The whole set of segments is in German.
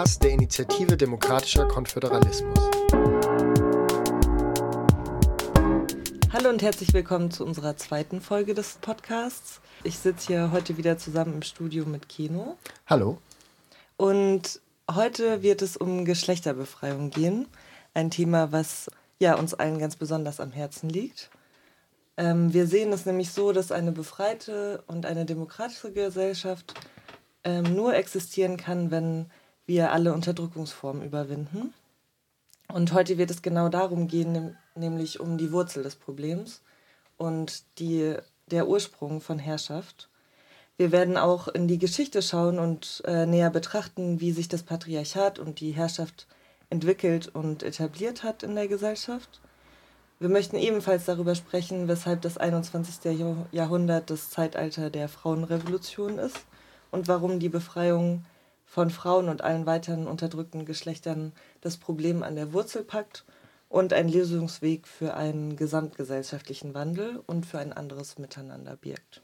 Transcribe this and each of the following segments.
Podcast der Initiative Demokratischer Konföderalismus. Hallo und herzlich willkommen zu unserer zweiten Folge des Podcasts. Ich sitze hier heute wieder zusammen im Studio mit Keno. Hallo. Und heute wird es um Geschlechterbefreiung gehen. Ein Thema, was ja, uns allen ganz besonders am Herzen liegt. Ähm, wir sehen es nämlich so, dass eine befreite und eine demokratische Gesellschaft ähm, nur existieren kann, wenn wir alle Unterdrückungsformen überwinden. Und heute wird es genau darum gehen, nämlich um die Wurzel des Problems und die, der Ursprung von Herrschaft. Wir werden auch in die Geschichte schauen und äh, näher betrachten, wie sich das Patriarchat und die Herrschaft entwickelt und etabliert hat in der Gesellschaft. Wir möchten ebenfalls darüber sprechen, weshalb das 21. Jahrhundert das Zeitalter der Frauenrevolution ist und warum die Befreiung von Frauen und allen weiteren unterdrückten Geschlechtern das Problem an der Wurzel packt und einen Lösungsweg für einen gesamtgesellschaftlichen Wandel und für ein anderes Miteinander birgt.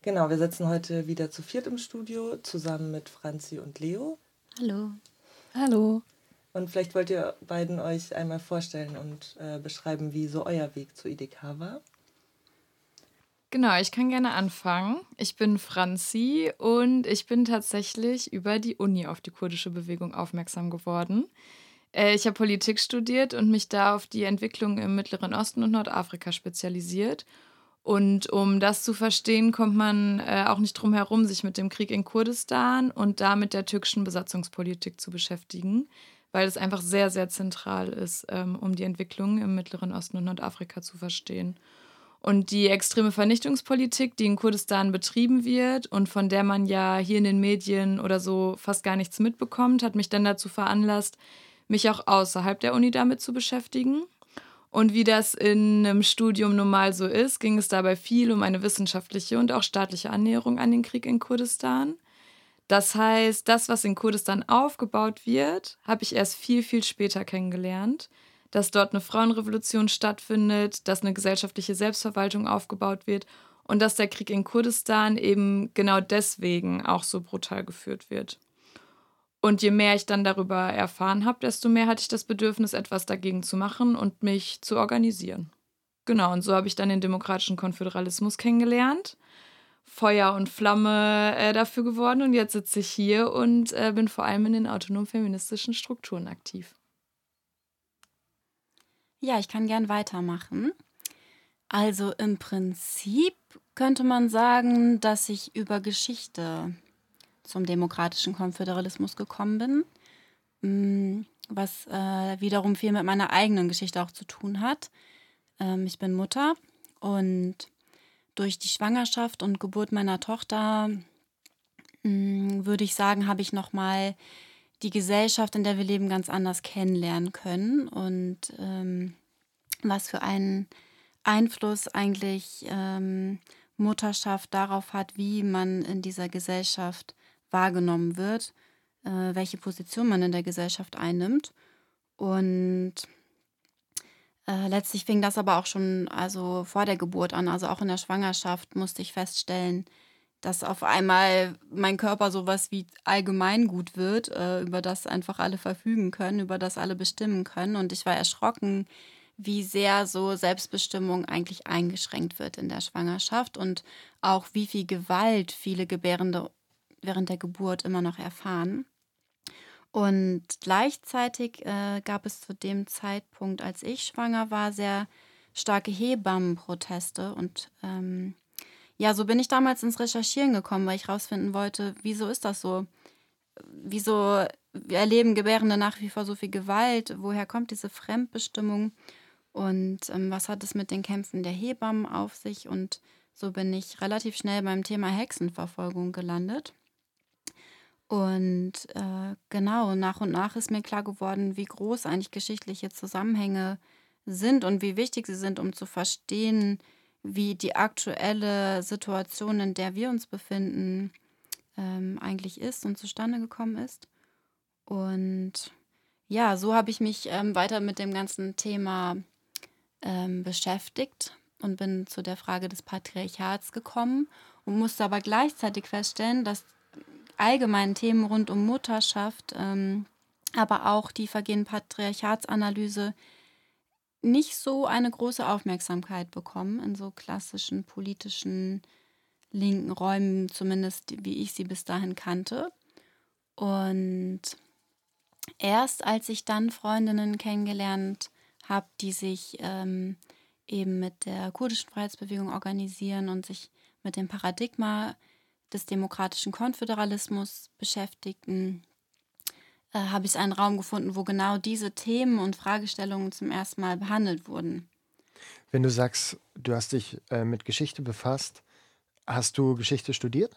Genau, wir sitzen heute wieder zu viert im Studio zusammen mit Franzi und Leo. Hallo. Hallo. Und vielleicht wollt ihr beiden euch einmal vorstellen und äh, beschreiben, wie so euer Weg zu IDK war. Genau, ich kann gerne anfangen. Ich bin Franzi und ich bin tatsächlich über die Uni auf die kurdische Bewegung aufmerksam geworden. Äh, ich habe Politik studiert und mich da auf die Entwicklung im Mittleren Osten und Nordafrika spezialisiert. Und um das zu verstehen, kommt man äh, auch nicht drum herum, sich mit dem Krieg in Kurdistan und damit der türkischen Besatzungspolitik zu beschäftigen weil es einfach sehr, sehr zentral ist, ähm, um die Entwicklung im Mittleren Osten und Nordafrika zu verstehen. Und die extreme Vernichtungspolitik, die in Kurdistan betrieben wird und von der man ja hier in den Medien oder so fast gar nichts mitbekommt, hat mich dann dazu veranlasst, mich auch außerhalb der Uni damit zu beschäftigen. Und wie das in einem Studium normal so ist, ging es dabei viel um eine wissenschaftliche und auch staatliche Annäherung an den Krieg in Kurdistan. Das heißt, das, was in Kurdistan aufgebaut wird, habe ich erst viel, viel später kennengelernt. Dass dort eine Frauenrevolution stattfindet, dass eine gesellschaftliche Selbstverwaltung aufgebaut wird und dass der Krieg in Kurdistan eben genau deswegen auch so brutal geführt wird. Und je mehr ich dann darüber erfahren habe, desto mehr hatte ich das Bedürfnis, etwas dagegen zu machen und mich zu organisieren. Genau, und so habe ich dann den demokratischen Konföderalismus kennengelernt Feuer und Flamme äh, dafür geworden und jetzt sitze ich hier und äh, bin vor allem in den autonom feministischen Strukturen aktiv. Ja, ich kann gern weitermachen. Also im Prinzip könnte man sagen, dass ich über Geschichte zum demokratischen Konföderalismus gekommen bin, mm, was äh, wiederum viel mit meiner eigenen Geschichte auch zu tun hat. Ähm, ich bin Mutter und durch die Schwangerschaft und Geburt meiner Tochter hm, würde ich sagen, habe ich noch mal die Gesellschaft, in der wir leben, ganz anders kennenlernen können und ähm, was für einen Einfluss eigentlich ähm, Mutterschaft darauf hat, wie man in dieser Gesellschaft wahrgenommen wird, äh, welche Position man in der Gesellschaft einnimmt. Und äh, letztlich fing das aber auch schon also vor der Geburt an, also auch in der Schwangerschaft musste ich feststellen, dass auf einmal mein Körper sowas wie Allgemeingut wird, äh, über das einfach alle verfügen können, über das alle bestimmen können. Und ich war erschrocken, wie sehr so Selbstbestimmung eigentlich eingeschränkt wird in der Schwangerschaft und auch wie viel Gewalt viele Gebärende während der Geburt immer noch erfahren. Und gleichzeitig äh, gab es zu dem Zeitpunkt, als ich schwanger war, sehr starke Hebammenproteste. Und ähm, ja, so bin ich damals ins Recherchieren gekommen, weil ich herausfinden wollte, wieso ist das so? Wieso erleben Gebärende nach wie vor so viel Gewalt? Woher kommt diese Fremdbestimmung? Und ähm, was hat es mit den Kämpfen der Hebammen auf sich? Und so bin ich relativ schnell beim Thema Hexenverfolgung gelandet. Und äh, genau, nach und nach ist mir klar geworden, wie groß eigentlich geschichtliche Zusammenhänge sind und wie wichtig sie sind, um zu verstehen, wie die aktuelle Situation, in der wir uns befinden, ähm, eigentlich ist und zustande gekommen ist. Und ja, so habe ich mich ähm, weiter mit dem ganzen Thema ähm, beschäftigt und bin zu der Frage des Patriarchats gekommen und musste aber gleichzeitig feststellen, dass allgemeinen Themen rund um Mutterschaft, ähm, aber auch die Vergehen Patriarchatsanalyse nicht so eine große Aufmerksamkeit bekommen in so klassischen politischen linken Räumen, zumindest wie ich sie bis dahin kannte. Und erst als ich dann Freundinnen kennengelernt habe, die sich ähm, eben mit der kurdischen Freiheitsbewegung organisieren und sich mit dem Paradigma des demokratischen Konföderalismus beschäftigten, äh, habe ich einen Raum gefunden, wo genau diese Themen und Fragestellungen zum ersten Mal behandelt wurden. Wenn du sagst, du hast dich äh, mit Geschichte befasst, hast du Geschichte studiert?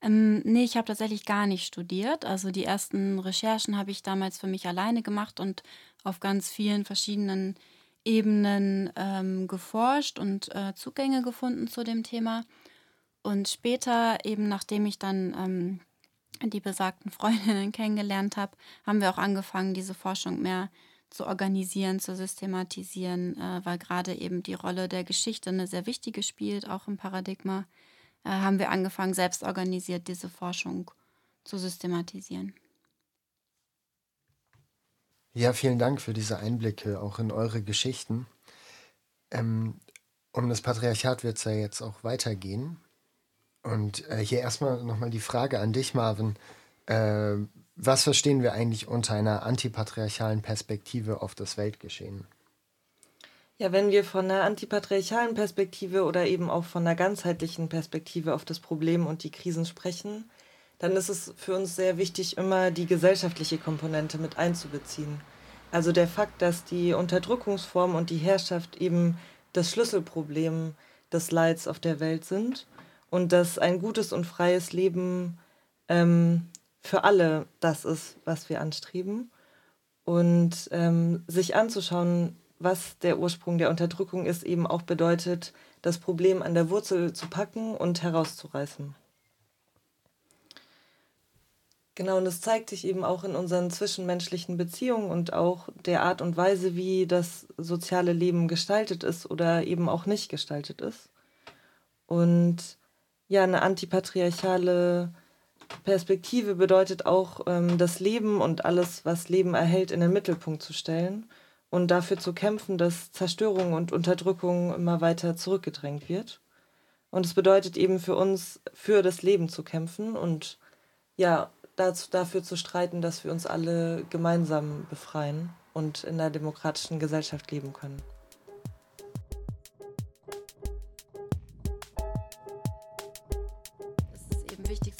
Ähm, nee, ich habe tatsächlich gar nicht studiert. Also die ersten Recherchen habe ich damals für mich alleine gemacht und auf ganz vielen verschiedenen Ebenen ähm, geforscht und äh, Zugänge gefunden zu dem Thema. Und später, eben nachdem ich dann ähm, die besagten Freundinnen kennengelernt habe, haben wir auch angefangen, diese Forschung mehr zu organisieren, zu systematisieren, äh, weil gerade eben die Rolle der Geschichte eine sehr wichtige spielt, auch im Paradigma, äh, haben wir angefangen, selbst organisiert diese Forschung zu systematisieren. Ja, vielen Dank für diese Einblicke auch in eure Geschichten. Ähm, um das Patriarchat wird es ja jetzt auch weitergehen. Und äh, hier erstmal nochmal die Frage an dich, Marvin. Äh, was verstehen wir eigentlich unter einer antipatriarchalen Perspektive auf das Weltgeschehen? Ja, wenn wir von einer antipatriarchalen Perspektive oder eben auch von einer ganzheitlichen Perspektive auf das Problem und die Krisen sprechen, dann ist es für uns sehr wichtig, immer die gesellschaftliche Komponente mit einzubeziehen. Also der Fakt, dass die Unterdrückungsform und die Herrschaft eben das Schlüsselproblem des Leids auf der Welt sind und dass ein gutes und freies Leben ähm, für alle das ist, was wir anstreben. Und ähm, sich anzuschauen, was der Ursprung der Unterdrückung ist, eben auch bedeutet, das Problem an der Wurzel zu packen und herauszureißen. Genau, und es zeigt sich eben auch in unseren zwischenmenschlichen Beziehungen und auch der Art und Weise, wie das soziale Leben gestaltet ist oder eben auch nicht gestaltet ist. Und ja, eine antipatriarchale Perspektive bedeutet auch, ähm, das Leben und alles, was Leben erhält, in den Mittelpunkt zu stellen und dafür zu kämpfen, dass Zerstörung und Unterdrückung immer weiter zurückgedrängt wird. Und es bedeutet eben für uns, für das Leben zu kämpfen und ja, dazu, dafür zu streiten, dass wir uns alle gemeinsam befreien und in einer demokratischen Gesellschaft leben können.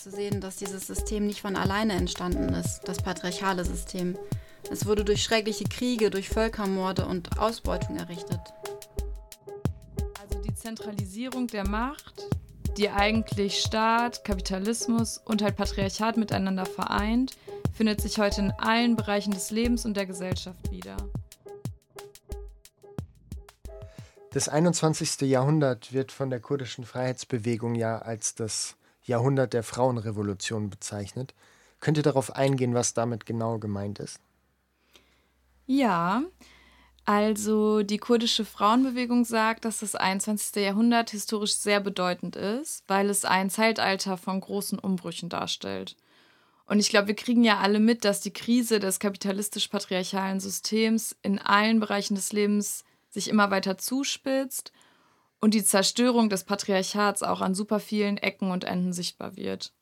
Zu sehen, dass dieses System nicht von alleine entstanden ist, das patriarchale System. Es wurde durch schreckliche Kriege, durch Völkermorde und Ausbeutung errichtet. Also die Zentralisierung der Macht, die eigentlich Staat, Kapitalismus und halt Patriarchat miteinander vereint, findet sich heute in allen Bereichen des Lebens und der Gesellschaft wieder. Das 21. Jahrhundert wird von der kurdischen Freiheitsbewegung ja als das Jahrhundert der Frauenrevolution bezeichnet. Könnt ihr darauf eingehen, was damit genau gemeint ist? Ja, also die kurdische Frauenbewegung sagt, dass das 21. Jahrhundert historisch sehr bedeutend ist, weil es ein Zeitalter von großen Umbrüchen darstellt. Und ich glaube, wir kriegen ja alle mit, dass die Krise des kapitalistisch-patriarchalen Systems in allen Bereichen des Lebens sich immer weiter zuspitzt und die Zerstörung des Patriarchats auch an super vielen Ecken und Enden sichtbar wird.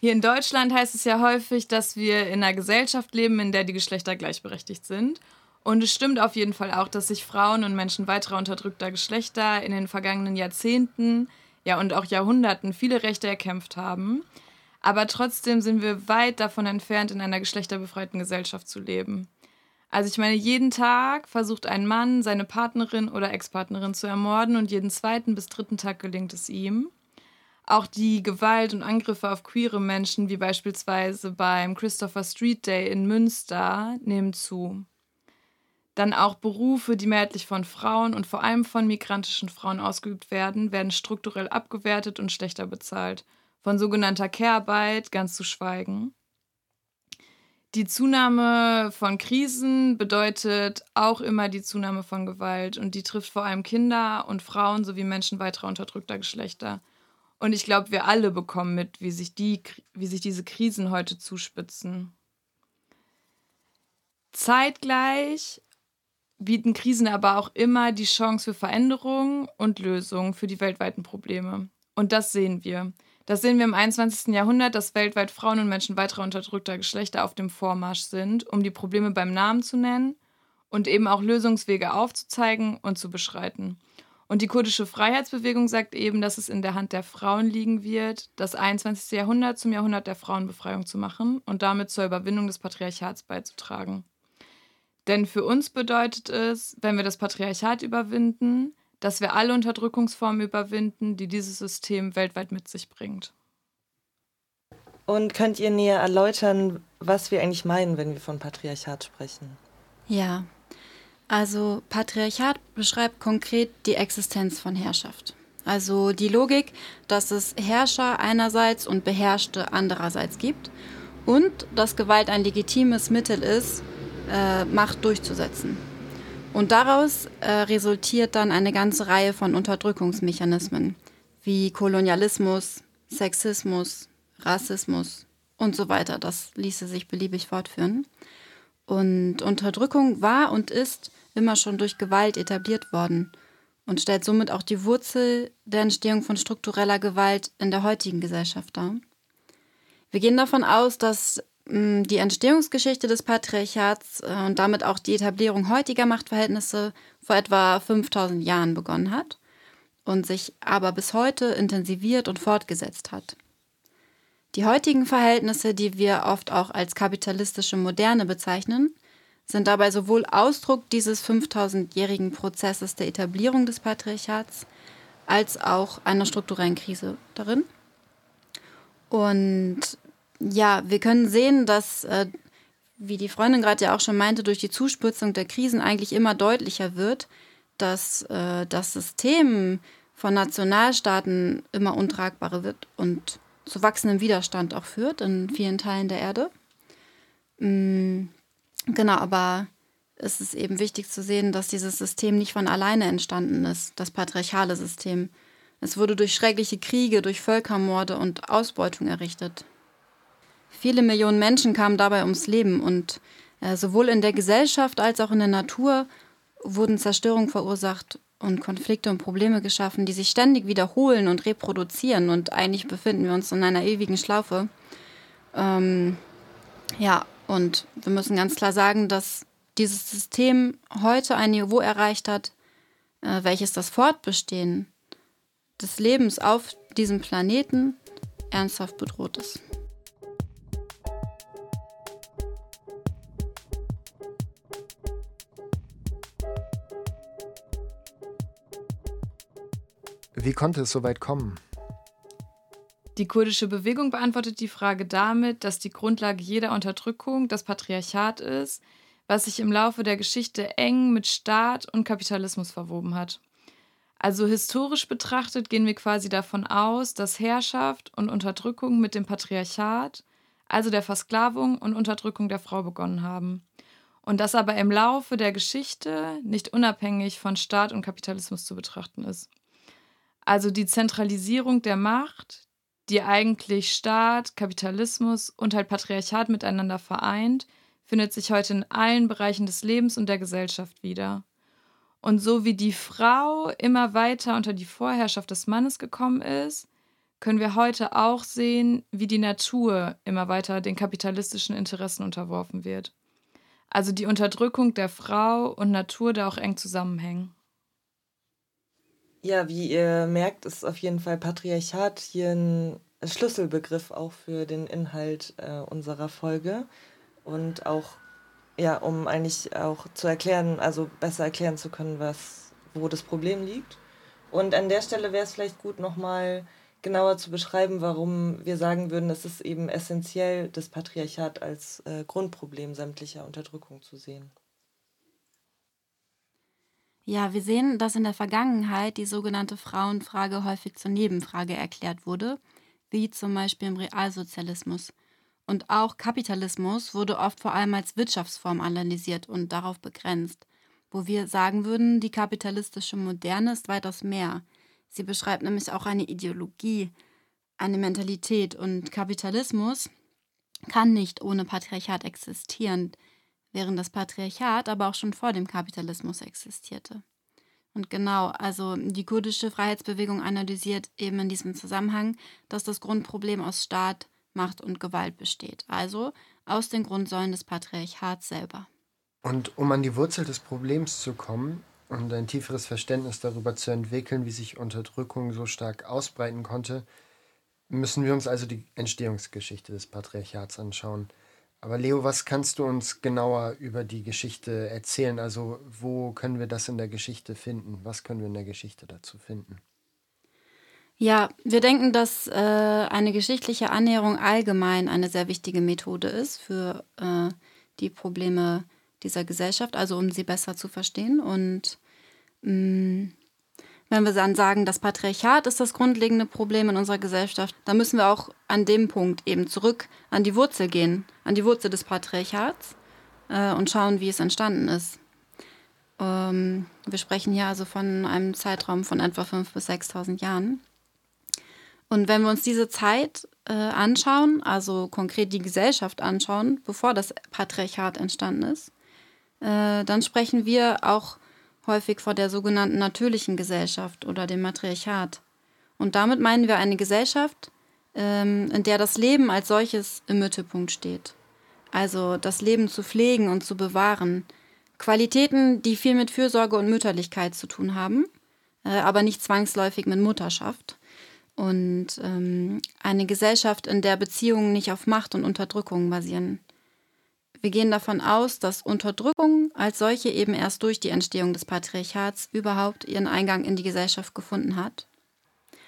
Hier in Deutschland heißt es ja häufig, dass wir in einer Gesellschaft leben, in der die Geschlechter gleichberechtigt sind. Und es stimmt auf jeden Fall auch, dass sich Frauen und Menschen weiterer unterdrückter Geschlechter in den vergangenen Jahrzehnten, ja und auch Jahrhunderten viele Rechte erkämpft haben. Aber trotzdem sind wir weit davon entfernt, in einer geschlechterbefreiten Gesellschaft zu leben. Also ich meine, jeden Tag versucht ein Mann, seine Partnerin oder Ex-Partnerin zu ermorden und jeden zweiten bis dritten Tag gelingt es ihm. Auch die Gewalt und Angriffe auf queere Menschen, wie beispielsweise beim Christopher Street Day in Münster, nehmen zu. Dann auch Berufe, die mehrheitlich von Frauen und vor allem von migrantischen Frauen ausgeübt werden, werden strukturell abgewertet und schlechter bezahlt. Von sogenannter Care-Arbeit ganz zu schweigen. Die Zunahme von Krisen bedeutet auch immer die Zunahme von Gewalt und die trifft vor allem Kinder und Frauen sowie Menschen weiterer unterdrückter Geschlechter. Und ich glaube, wir alle bekommen mit, wie sich, die, wie sich diese Krisen heute zuspitzen. Zeitgleich bieten Krisen aber auch immer die Chance für Veränderungen und Lösungen für die weltweiten Probleme. Und das sehen wir. Das sehen wir im 21. Jahrhundert, dass weltweit Frauen und Menschen weiterer unterdrückter Geschlechter auf dem Vormarsch sind, um die Probleme beim Namen zu nennen und eben auch Lösungswege aufzuzeigen und zu beschreiten. Und die kurdische Freiheitsbewegung sagt eben, dass es in der Hand der Frauen liegen wird, das 21. Jahrhundert zum Jahrhundert der Frauenbefreiung zu machen und damit zur Überwindung des Patriarchats beizutragen. Denn für uns bedeutet es, wenn wir das Patriarchat überwinden, dass wir alle Unterdrückungsformen überwinden, die dieses System weltweit mit sich bringt. Und könnt ihr näher erläutern, was wir eigentlich meinen, wenn wir von Patriarchat sprechen? Ja, also Patriarchat beschreibt konkret die Existenz von Herrschaft. Also die Logik, dass es Herrscher einerseits und Beherrschte andererseits gibt und dass Gewalt ein legitimes Mittel ist, äh, Macht durchzusetzen. Und daraus äh, resultiert dann eine ganze Reihe von Unterdrückungsmechanismen wie Kolonialismus, Sexismus, Rassismus und so weiter. Das ließe sich beliebig fortführen. Und Unterdrückung war und ist immer schon durch Gewalt etabliert worden und stellt somit auch die Wurzel der Entstehung von struktureller Gewalt in der heutigen Gesellschaft dar. Wir gehen davon aus, dass die Entstehungsgeschichte des Patriarchats äh, und damit auch die Etablierung heutiger Machtverhältnisse vor etwa 5000 Jahren begonnen hat und sich aber bis heute intensiviert und fortgesetzt hat. Die heutigen Verhältnisse, die wir oft auch als kapitalistische Moderne bezeichnen, sind dabei sowohl Ausdruck dieses 5000-jährigen Prozesses der Etablierung des Patriarchats als auch einer strukturellen Krise darin. Und ja, wir können sehen, dass, äh, wie die Freundin gerade ja auch schon meinte, durch die Zuspitzung der Krisen eigentlich immer deutlicher wird, dass äh, das System von Nationalstaaten immer untragbarer wird und zu wachsendem Widerstand auch führt in vielen Teilen der Erde. Mm, genau, aber es ist eben wichtig zu sehen, dass dieses System nicht von alleine entstanden ist, das patriarchale System. Es wurde durch schreckliche Kriege, durch Völkermorde und Ausbeutung errichtet. Viele Millionen Menschen kamen dabei ums Leben und äh, sowohl in der Gesellschaft als auch in der Natur wurden Zerstörungen verursacht und Konflikte und Probleme geschaffen, die sich ständig wiederholen und reproduzieren. Und eigentlich befinden wir uns in einer ewigen Schlaufe. Ähm, ja, und wir müssen ganz klar sagen, dass dieses System heute ein Niveau erreicht hat, äh, welches das Fortbestehen des Lebens auf diesem Planeten ernsthaft bedroht ist. Wie konnte es so weit kommen? Die kurdische Bewegung beantwortet die Frage damit, dass die Grundlage jeder Unterdrückung das Patriarchat ist, was sich im Laufe der Geschichte eng mit Staat und Kapitalismus verwoben hat. Also historisch betrachtet gehen wir quasi davon aus, dass Herrschaft und Unterdrückung mit dem Patriarchat, also der Versklavung und Unterdrückung der Frau begonnen haben. Und das aber im Laufe der Geschichte nicht unabhängig von Staat und Kapitalismus zu betrachten ist. Also die Zentralisierung der Macht, die eigentlich Staat, Kapitalismus und halt Patriarchat miteinander vereint, findet sich heute in allen Bereichen des Lebens und der Gesellschaft wieder. Und so wie die Frau immer weiter unter die Vorherrschaft des Mannes gekommen ist, können wir heute auch sehen, wie die Natur immer weiter den kapitalistischen Interessen unterworfen wird. Also die Unterdrückung der Frau und Natur da auch eng zusammenhängen. Ja, wie ihr merkt, ist auf jeden Fall Patriarchat hier ein Schlüsselbegriff auch für den Inhalt äh, unserer Folge und auch ja, um eigentlich auch zu erklären, also besser erklären zu können, was wo das Problem liegt. Und an der Stelle wäre es vielleicht gut nochmal genauer zu beschreiben, warum wir sagen würden, es ist eben essentiell, das Patriarchat als äh, Grundproblem sämtlicher Unterdrückung zu sehen. Ja, wir sehen, dass in der Vergangenheit die sogenannte Frauenfrage häufig zur Nebenfrage erklärt wurde, wie zum Beispiel im Realsozialismus. Und auch Kapitalismus wurde oft vor allem als Wirtschaftsform analysiert und darauf begrenzt, wo wir sagen würden, die kapitalistische Moderne ist weitaus mehr. Sie beschreibt nämlich auch eine Ideologie, eine Mentalität und Kapitalismus kann nicht ohne Patriarchat existieren, während das Patriarchat aber auch schon vor dem Kapitalismus existierte. Und genau, also die kurdische Freiheitsbewegung analysiert eben in diesem Zusammenhang, dass das Grundproblem aus Staat, Macht und Gewalt besteht, also aus den Grundsäulen des Patriarchats selber. Und um an die Wurzel des Problems zu kommen und ein tieferes Verständnis darüber zu entwickeln, wie sich Unterdrückung so stark ausbreiten konnte, müssen wir uns also die Entstehungsgeschichte des Patriarchats anschauen. Aber Leo, was kannst du uns genauer über die Geschichte erzählen? Also wo können wir das in der Geschichte finden? Was können wir in der Geschichte dazu finden? Ja, wir denken, dass äh, eine geschichtliche Annäherung allgemein eine sehr wichtige Methode ist für äh, die Probleme dieser Gesellschaft, also um sie besser zu verstehen. Und mh, mm, wenn wir dann sagen, das Patriarchat ist das grundlegende Problem in unserer Gesellschaft, dann müssen wir auch an dem Punkt eben zurück an die Wurzel gehen, an die Wurzel des Patriarchats äh, und schauen, wie es entstanden ist. Ähm, wir sprechen hier also von einem Zeitraum von etwa 5.000 bis 6.000 Jahren. Und wenn wir uns diese Zeit äh, anschauen, also konkret die Gesellschaft anschauen, bevor das Patriarchat entstanden ist, äh, dann sprechen wir auch häufig vor der sogenannten natürlichen Gesellschaft oder dem Matriarchat. Und damit meinen wir eine Gesellschaft, ähm, in der das Leben als solches im Mittelpunkt steht. Also das Leben zu pflegen und zu bewahren. Qualitäten, die viel mit Fürsorge und Mütterlichkeit zu tun haben, äh, aber nicht zwangsläufig mit Mutterschaft. Und ähm, eine Gesellschaft, in der Beziehungen nicht auf Macht und Unterdrückung basieren. Wir gehen davon aus, dass Unterdrückung als solche eben erst durch die Entstehung des Patriarchats überhaupt ihren Eingang in die Gesellschaft gefunden hat.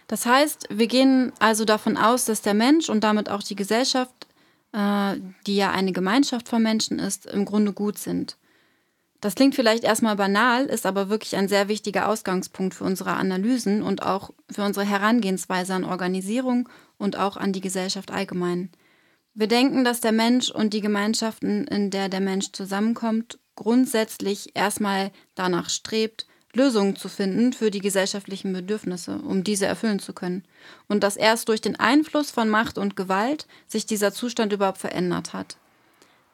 Das heißt, wir gehen also davon aus, dass der Mensch und damit auch die Gesellschaft, äh, die ja eine Gemeinschaft von Menschen ist, im Grunde gut sind. Das klingt vielleicht erstmal banal, ist aber wirklich ein sehr wichtiger Ausgangspunkt für unsere Analysen und auch für unsere Herangehensweise an Organisierung und auch an die Gesellschaft allgemein. Wir denken, dass der Mensch und die Gemeinschaften, in der der Mensch zusammenkommt, grundsätzlich erstmal danach strebt, Lösungen zu finden für die gesellschaftlichen Bedürfnisse, um diese erfüllen zu können. Und dass erst durch den Einfluss von Macht und Gewalt sich dieser Zustand überhaupt verändert hat.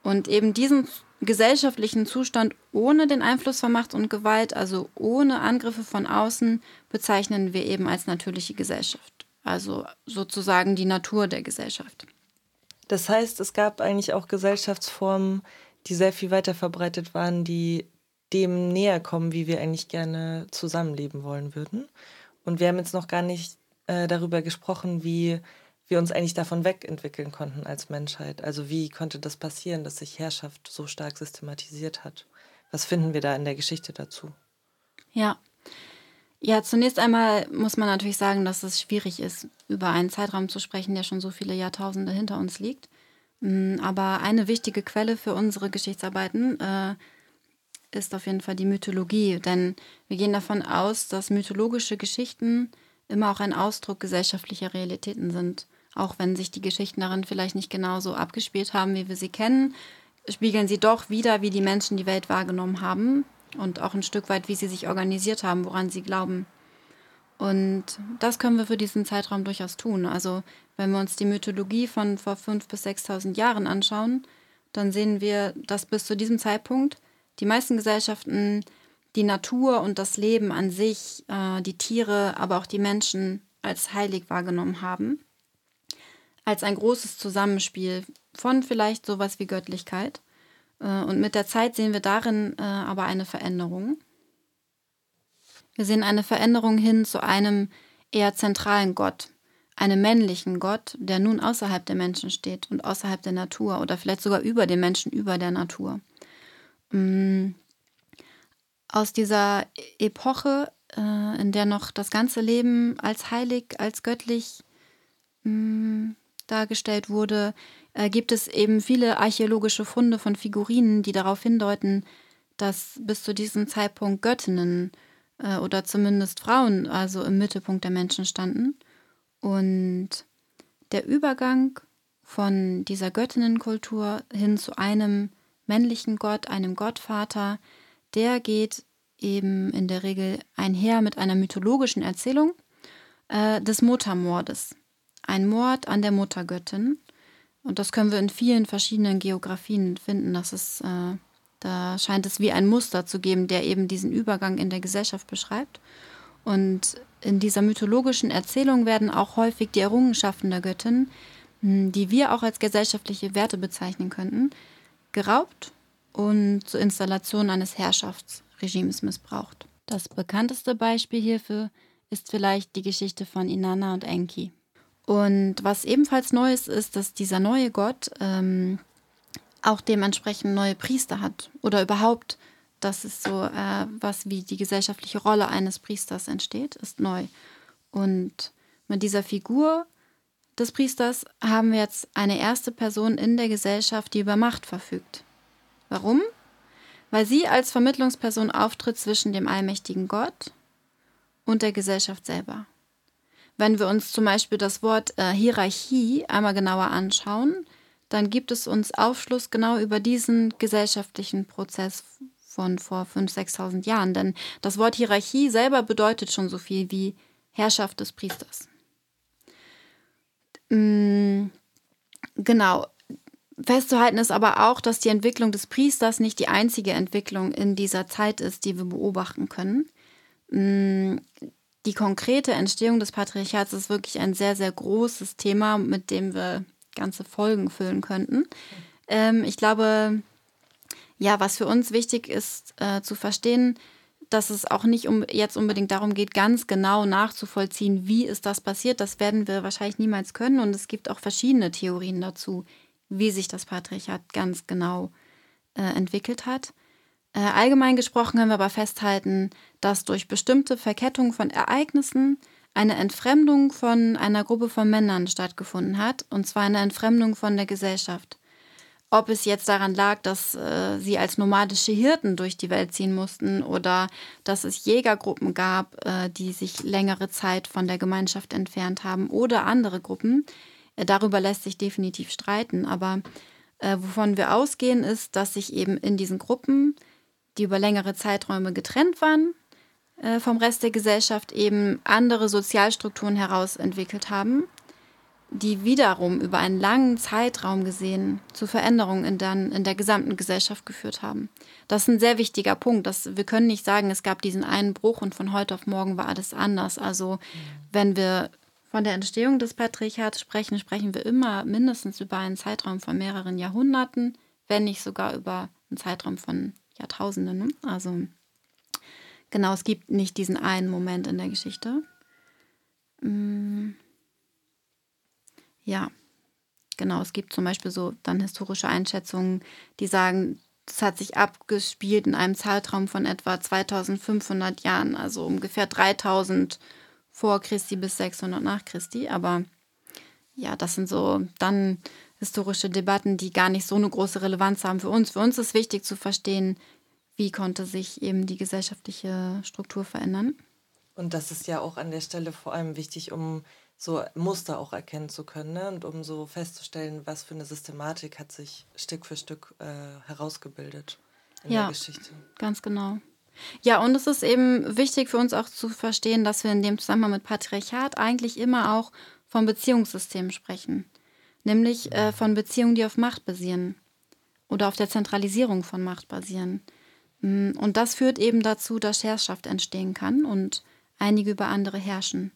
Und eben diesen gesellschaftlichen Zustand ohne den Einfluss von Macht und Gewalt, also ohne Angriffe von außen, bezeichnen wir eben als natürliche Gesellschaft. Also sozusagen die Natur der Gesellschaft. Das heißt, es gab eigentlich auch Gesellschaftsformen, die sehr viel weiter verbreitet waren, die dem näher kommen, wie wir eigentlich gerne zusammenleben wollen würden. Und wir haben jetzt noch gar nicht äh, darüber gesprochen, wie wir uns eigentlich davon wegentwickeln konnten als Menschheit. Also wie konnte das passieren, dass sich Herrschaft so stark systematisiert hat? Was finden wir da in der Geschichte dazu? Ja. Ja, zunächst einmal muss man natürlich sagen, dass es schwierig ist, über einen Zeitraum zu sprechen, der schon so viele Jahrtausende hinter uns liegt. Mm, aber eine wichtige Quelle für unsere Geschichtsarbeiten äh, ist auf jeden Fall die Mythologie, denn wir gehen davon aus, dass mythologische Geschichten immer auch ein Ausdruck gesellschaftlicher Realitäten sind. Auch wenn sich die Geschichten darin vielleicht nicht genauso abgespielt haben, wie wir sie kennen, spiegeln sie doch wieder, wie die Menschen die Welt wahrgenommen haben und auch ein Stück weit, wie sie sich organisiert haben, woran sie glauben. Und das können wir für diesen Zeitraum durchaus tun. Also wenn wir uns die Mythologie von vor 5.000 bis 6.000 Jahren anschauen, dann sehen wir, dass bis zu diesem Zeitpunkt die meisten Gesellschaften die Natur und das Leben an sich, äh, die Tiere, aber auch die Menschen als heilig wahrgenommen haben. Als ein großes Zusammenspiel von vielleicht sowas wie Göttlichkeit. Äh, und mit der Zeit sehen wir darin äh, aber eine Veränderung. Wir sehen eine Veränderung hin zu einem eher zentralen Gott, einem männlichen Gott, der nun außerhalb der Menschen steht und außerhalb der Natur oder vielleicht sogar über den Menschen, über der Natur. Mm. Aus dieser Epoche, äh, in der noch das ganze Leben als heilig, als göttlich mm, dargestellt wurde, äh, gibt es eben viele archäologische Funde von Figurinen, die darauf hindeuten, dass bis zu diesem Zeitpunkt Göttinnen äh, oder zumindest Frauen also im Mittelpunkt der Menschen standen. Und der Übergang von dieser Göttinnenkultur hin zu einem männlichen Gott, einem Gottvater, der geht eben in der Regel einher mit einer mythologischen Erzählung äh, des Muttermordes. ein Mord an der Muttergöttin. Und das können wir in vielen verschiedenen Geografien finden. Das ist, äh, da scheint es wie ein Muster zu geben, der eben diesen Übergang in der Gesellschaft beschreibt. Und in dieser mythologischen Erzählung werden auch häufig die Errungenschaften der Göttin, hm, die wir auch als gesellschaftliche Werte bezeichnen könnten, geraubt und zur Installation eines Herrschaftsregimes missbraucht. Das bekannteste Beispiel hierfür ist vielleicht die Geschichte von Inanna und Enki. Und was ebenfalls neu ist, ist, dass dieser neue Gott ähm, auch dementsprechend neue Priester hat. Oder überhaupt, dass es so äh, was wie die gesellschaftliche Rolle eines Priesters entsteht, ist neu. Und mit dieser Figur des Priesters haben wir jetzt eine erste Person in der Gesellschaft, die über Macht verfügt. Warum? Weil sie als Vermittlungsperson auftritt zwischen dem allmächtigen Gott und der Gesellschaft selber. Wenn wir uns zum Beispiel das Wort äh, Hierarchie einmal genauer anschauen, dann gibt es uns Aufschluss genau über diesen gesellschaftlichen Prozess von vor 5.000, 6.000 Jahren. Denn das Wort Hierarchie selber bedeutet schon so viel wie Herrschaft des Priesters. Mhm, genau. Festzuhalten ist aber auch, dass die Entwicklung des Priesters nicht die einzige Entwicklung in dieser Zeit ist, die wir beobachten können. Mm, die konkrete Entstehung des Patriarchats ist wirklich ein sehr, sehr großes Thema, mit dem wir ganze Folgen füllen könnten. Ähm, ich glaube, ja, was für uns wichtig ist äh, zu verstehen, dass es auch nicht um, jetzt unbedingt darum geht, ganz genau nachzuvollziehen, wie ist das passiert. Das werden wir wahrscheinlich niemals können. Und es gibt auch verschiedene Theorien dazu, wie sich das Patriarchat ganz genau äh, entwickelt hat. Äh, allgemein gesprochen können wir aber festhalten, dass durch bestimmte Verkettung von Ereignissen eine Entfremdung von einer Gruppe von Männern stattgefunden hat, und zwar eine Entfremdung von der Gesellschaft. Ob es jetzt daran lag, dass äh, sie als nomadische Hirten durch die Welt ziehen mussten oder dass es Jägergruppen gab, äh, die sich längere Zeit von der Gemeinschaft entfernt haben oder andere Gruppen, äh, darüber lässt sich definitiv streiten. Aber äh, wovon wir ausgehen, ist, dass sich eben in diesen Gruppen die über längere Zeiträume getrennt waren äh, vom Rest der Gesellschaft, eben andere Sozialstrukturen herausentwickelt haben, die wiederum über einen langen Zeitraum gesehen zu Veränderungen in, dann, in der gesamten Gesellschaft geführt haben. Das ist ein sehr wichtiger Punkt. Dass wir können nicht sagen, es gab diesen einen Bruch und von heute auf morgen war alles anders. Also wenn wir von der Entstehung des Patriarchats sprechen, sprechen wir immer mindestens über einen Zeitraum von mehreren Jahrhunderten, wenn nicht sogar über einen Zeitraum von Jahrtausende. Ne? Also genau, es gibt nicht diesen einen Moment in der Geschichte. Mm. Ja, genau, es gibt zum Beispiel so dann historische Einschätzungen, die sagen, das hat sich abgespielt in einem Zeitraum von etwa 2500 Jahren, also ungefähr 3000 vor Christi bis 600 nach Christi. Aber ja, das sind so dann historische Debatten, die gar nicht so eine große Relevanz haben für uns. Für uns ist wichtig zu verstehen, wie konnte sich eben die gesellschaftliche Struktur verändern. Und das ist ja auch an der Stelle vor allem wichtig, um so Muster auch erkennen zu können ne? und um so festzustellen, was für eine Systematik hat sich Stück für Stück äh, herausgebildet in ja, der Geschichte. Ganz genau. Ja, und es ist eben wichtig für uns auch zu verstehen, dass wir in dem Zusammenhang mit Patriarchat eigentlich immer auch vom Beziehungssystem sprechen nämlich äh, von Beziehungen, die auf Macht basieren oder auf der Zentralisierung von Macht basieren. Mm, und das führt eben dazu, dass Herrschaft entstehen kann und einige über andere herrschen.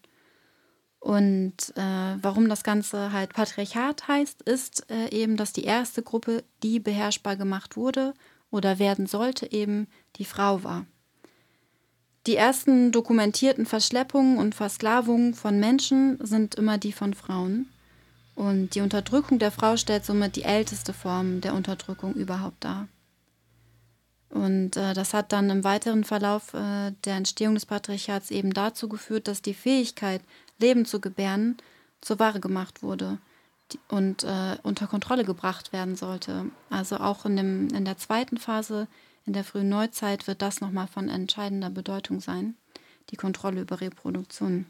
Und äh, warum das Ganze halt Patriarchat heißt, ist äh, eben, dass die erste Gruppe, die beherrschbar gemacht wurde oder werden sollte, eben die Frau war. Die ersten dokumentierten Verschleppungen und Versklavungen von Menschen sind immer die von Frauen. Und die Unterdrückung der Frau stellt somit die älteste Form der Unterdrückung überhaupt dar. Und äh, das hat dann im weiteren Verlauf äh, der Entstehung des Patriarchats eben dazu geführt, dass die Fähigkeit, Leben zu gebären, zur Ware gemacht wurde und äh, unter Kontrolle gebracht werden sollte. Also auch in, dem, in der zweiten Phase, in der frühen Neuzeit, wird das nochmal von entscheidender Bedeutung sein, die Kontrolle über Reproduktion.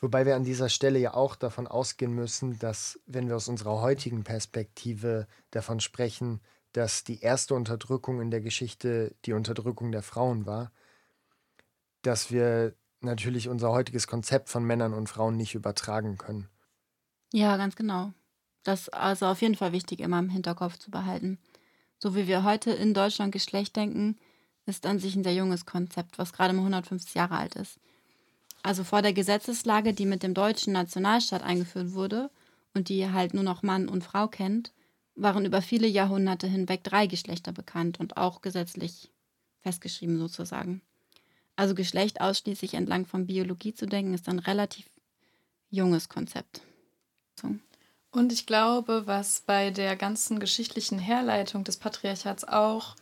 Wobei wir an dieser Stelle ja auch davon ausgehen müssen, dass, wenn wir aus unserer heutigen Perspektive davon sprechen, dass die erste Unterdrückung in der Geschichte die Unterdrückung der Frauen war, dass wir natürlich unser heutiges Konzept von Männern und Frauen nicht übertragen können. Ja, ganz genau. Das ist also auf jeden Fall wichtig, immer im Hinterkopf zu behalten. So wie wir heute in Deutschland Geschlecht denken, ist an sich ein sehr junges Konzept, was gerade mal 150 Jahre alt ist. Also vor der Gesetzeslage, die mit dem deutschen Nationalstaat eingeführt wurde und die halt nur noch Mann und Frau kennt, waren über viele Jahrhunderte hinweg drei Geschlechter bekannt und auch gesetzlich festgeschrieben sozusagen. Also Geschlecht ausschließlich entlang von Biologie zu denken, ist ein relativ junges Konzept. So. Und ich glaube, was bei der ganzen geschichtlichen Herleitung des Patriarchats auch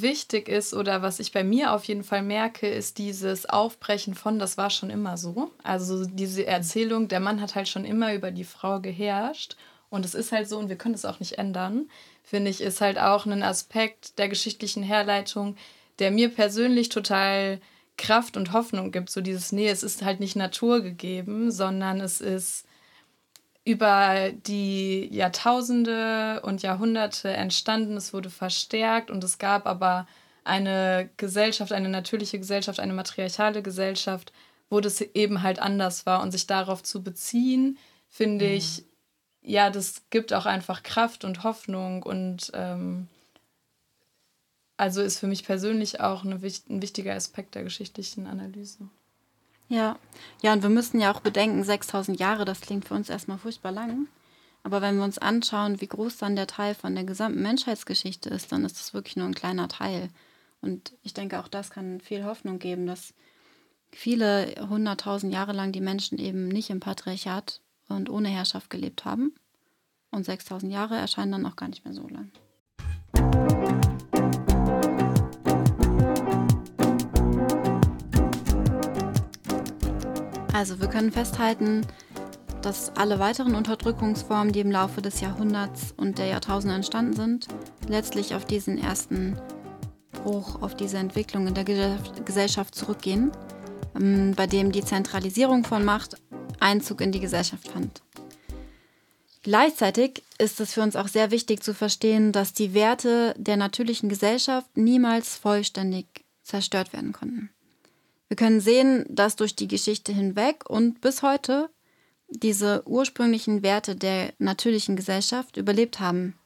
wichtig ist oder was ich bei mir auf jeden Fall merke, ist dieses Aufbrechen von, das war schon immer so. Also diese Erzählung, der Mann hat halt schon immer über die Frau geherrscht und es ist halt so und wir können es auch nicht ändern, finde ich, ist halt auch ein Aspekt der geschichtlichen Herleitung, der mir persönlich total Kraft und Hoffnung gibt. So dieses, nee, es ist halt nicht Natur gegeben, sondern es ist über die Jahrtausende und Jahrhunderte entstanden. Es wurde verstärkt und es gab aber eine Gesellschaft, eine natürliche Gesellschaft, eine matriarchale Gesellschaft, wo das eben halt anders war. Und sich darauf zu beziehen, finde mhm. ich, ja, das gibt auch einfach Kraft und Hoffnung und ähm, also ist für mich persönlich auch eine, ein wichtiger Aspekt der geschichtlichen Analyse. Ja, ja, und wir müssen ja auch bedenken, 6000 Jahre, das klingt für uns erstmal furchtbar lang. Aber wenn wir uns anschauen, wie groß dann der Teil von der gesamten Menschheitsgeschichte ist, dann ist das wirklich nur ein kleiner Teil. Und ich denke, auch das kann viel Hoffnung geben, dass viele hunderttausend Jahre lang die Menschen eben nicht im Patriarchat und ohne Herrschaft gelebt haben. Und 6000 Jahre erscheinen dann auch gar nicht mehr so lang. Also wir können festhalten, dass alle weiteren Unterdrückungsformen, die im Laufe des Jahrhunderts und der Jahrtausende entstanden sind, letztlich auf diesen ersten Bruch, auf diese Entwicklung in der Gesellschaft zurückgehen, ähm, bei dem die Zentralisierung von Macht Einzug in die Gesellschaft fand. Gleichzeitig ist es für uns auch sehr wichtig zu verstehen, dass die Werte der natürlichen Gesellschaft niemals vollständig zerstört werden konnten. Wir können sehen, dass durch die Geschichte hinweg und bis heute diese ursprünglichen Werte der natürlichen Gesellschaft überlebt haben.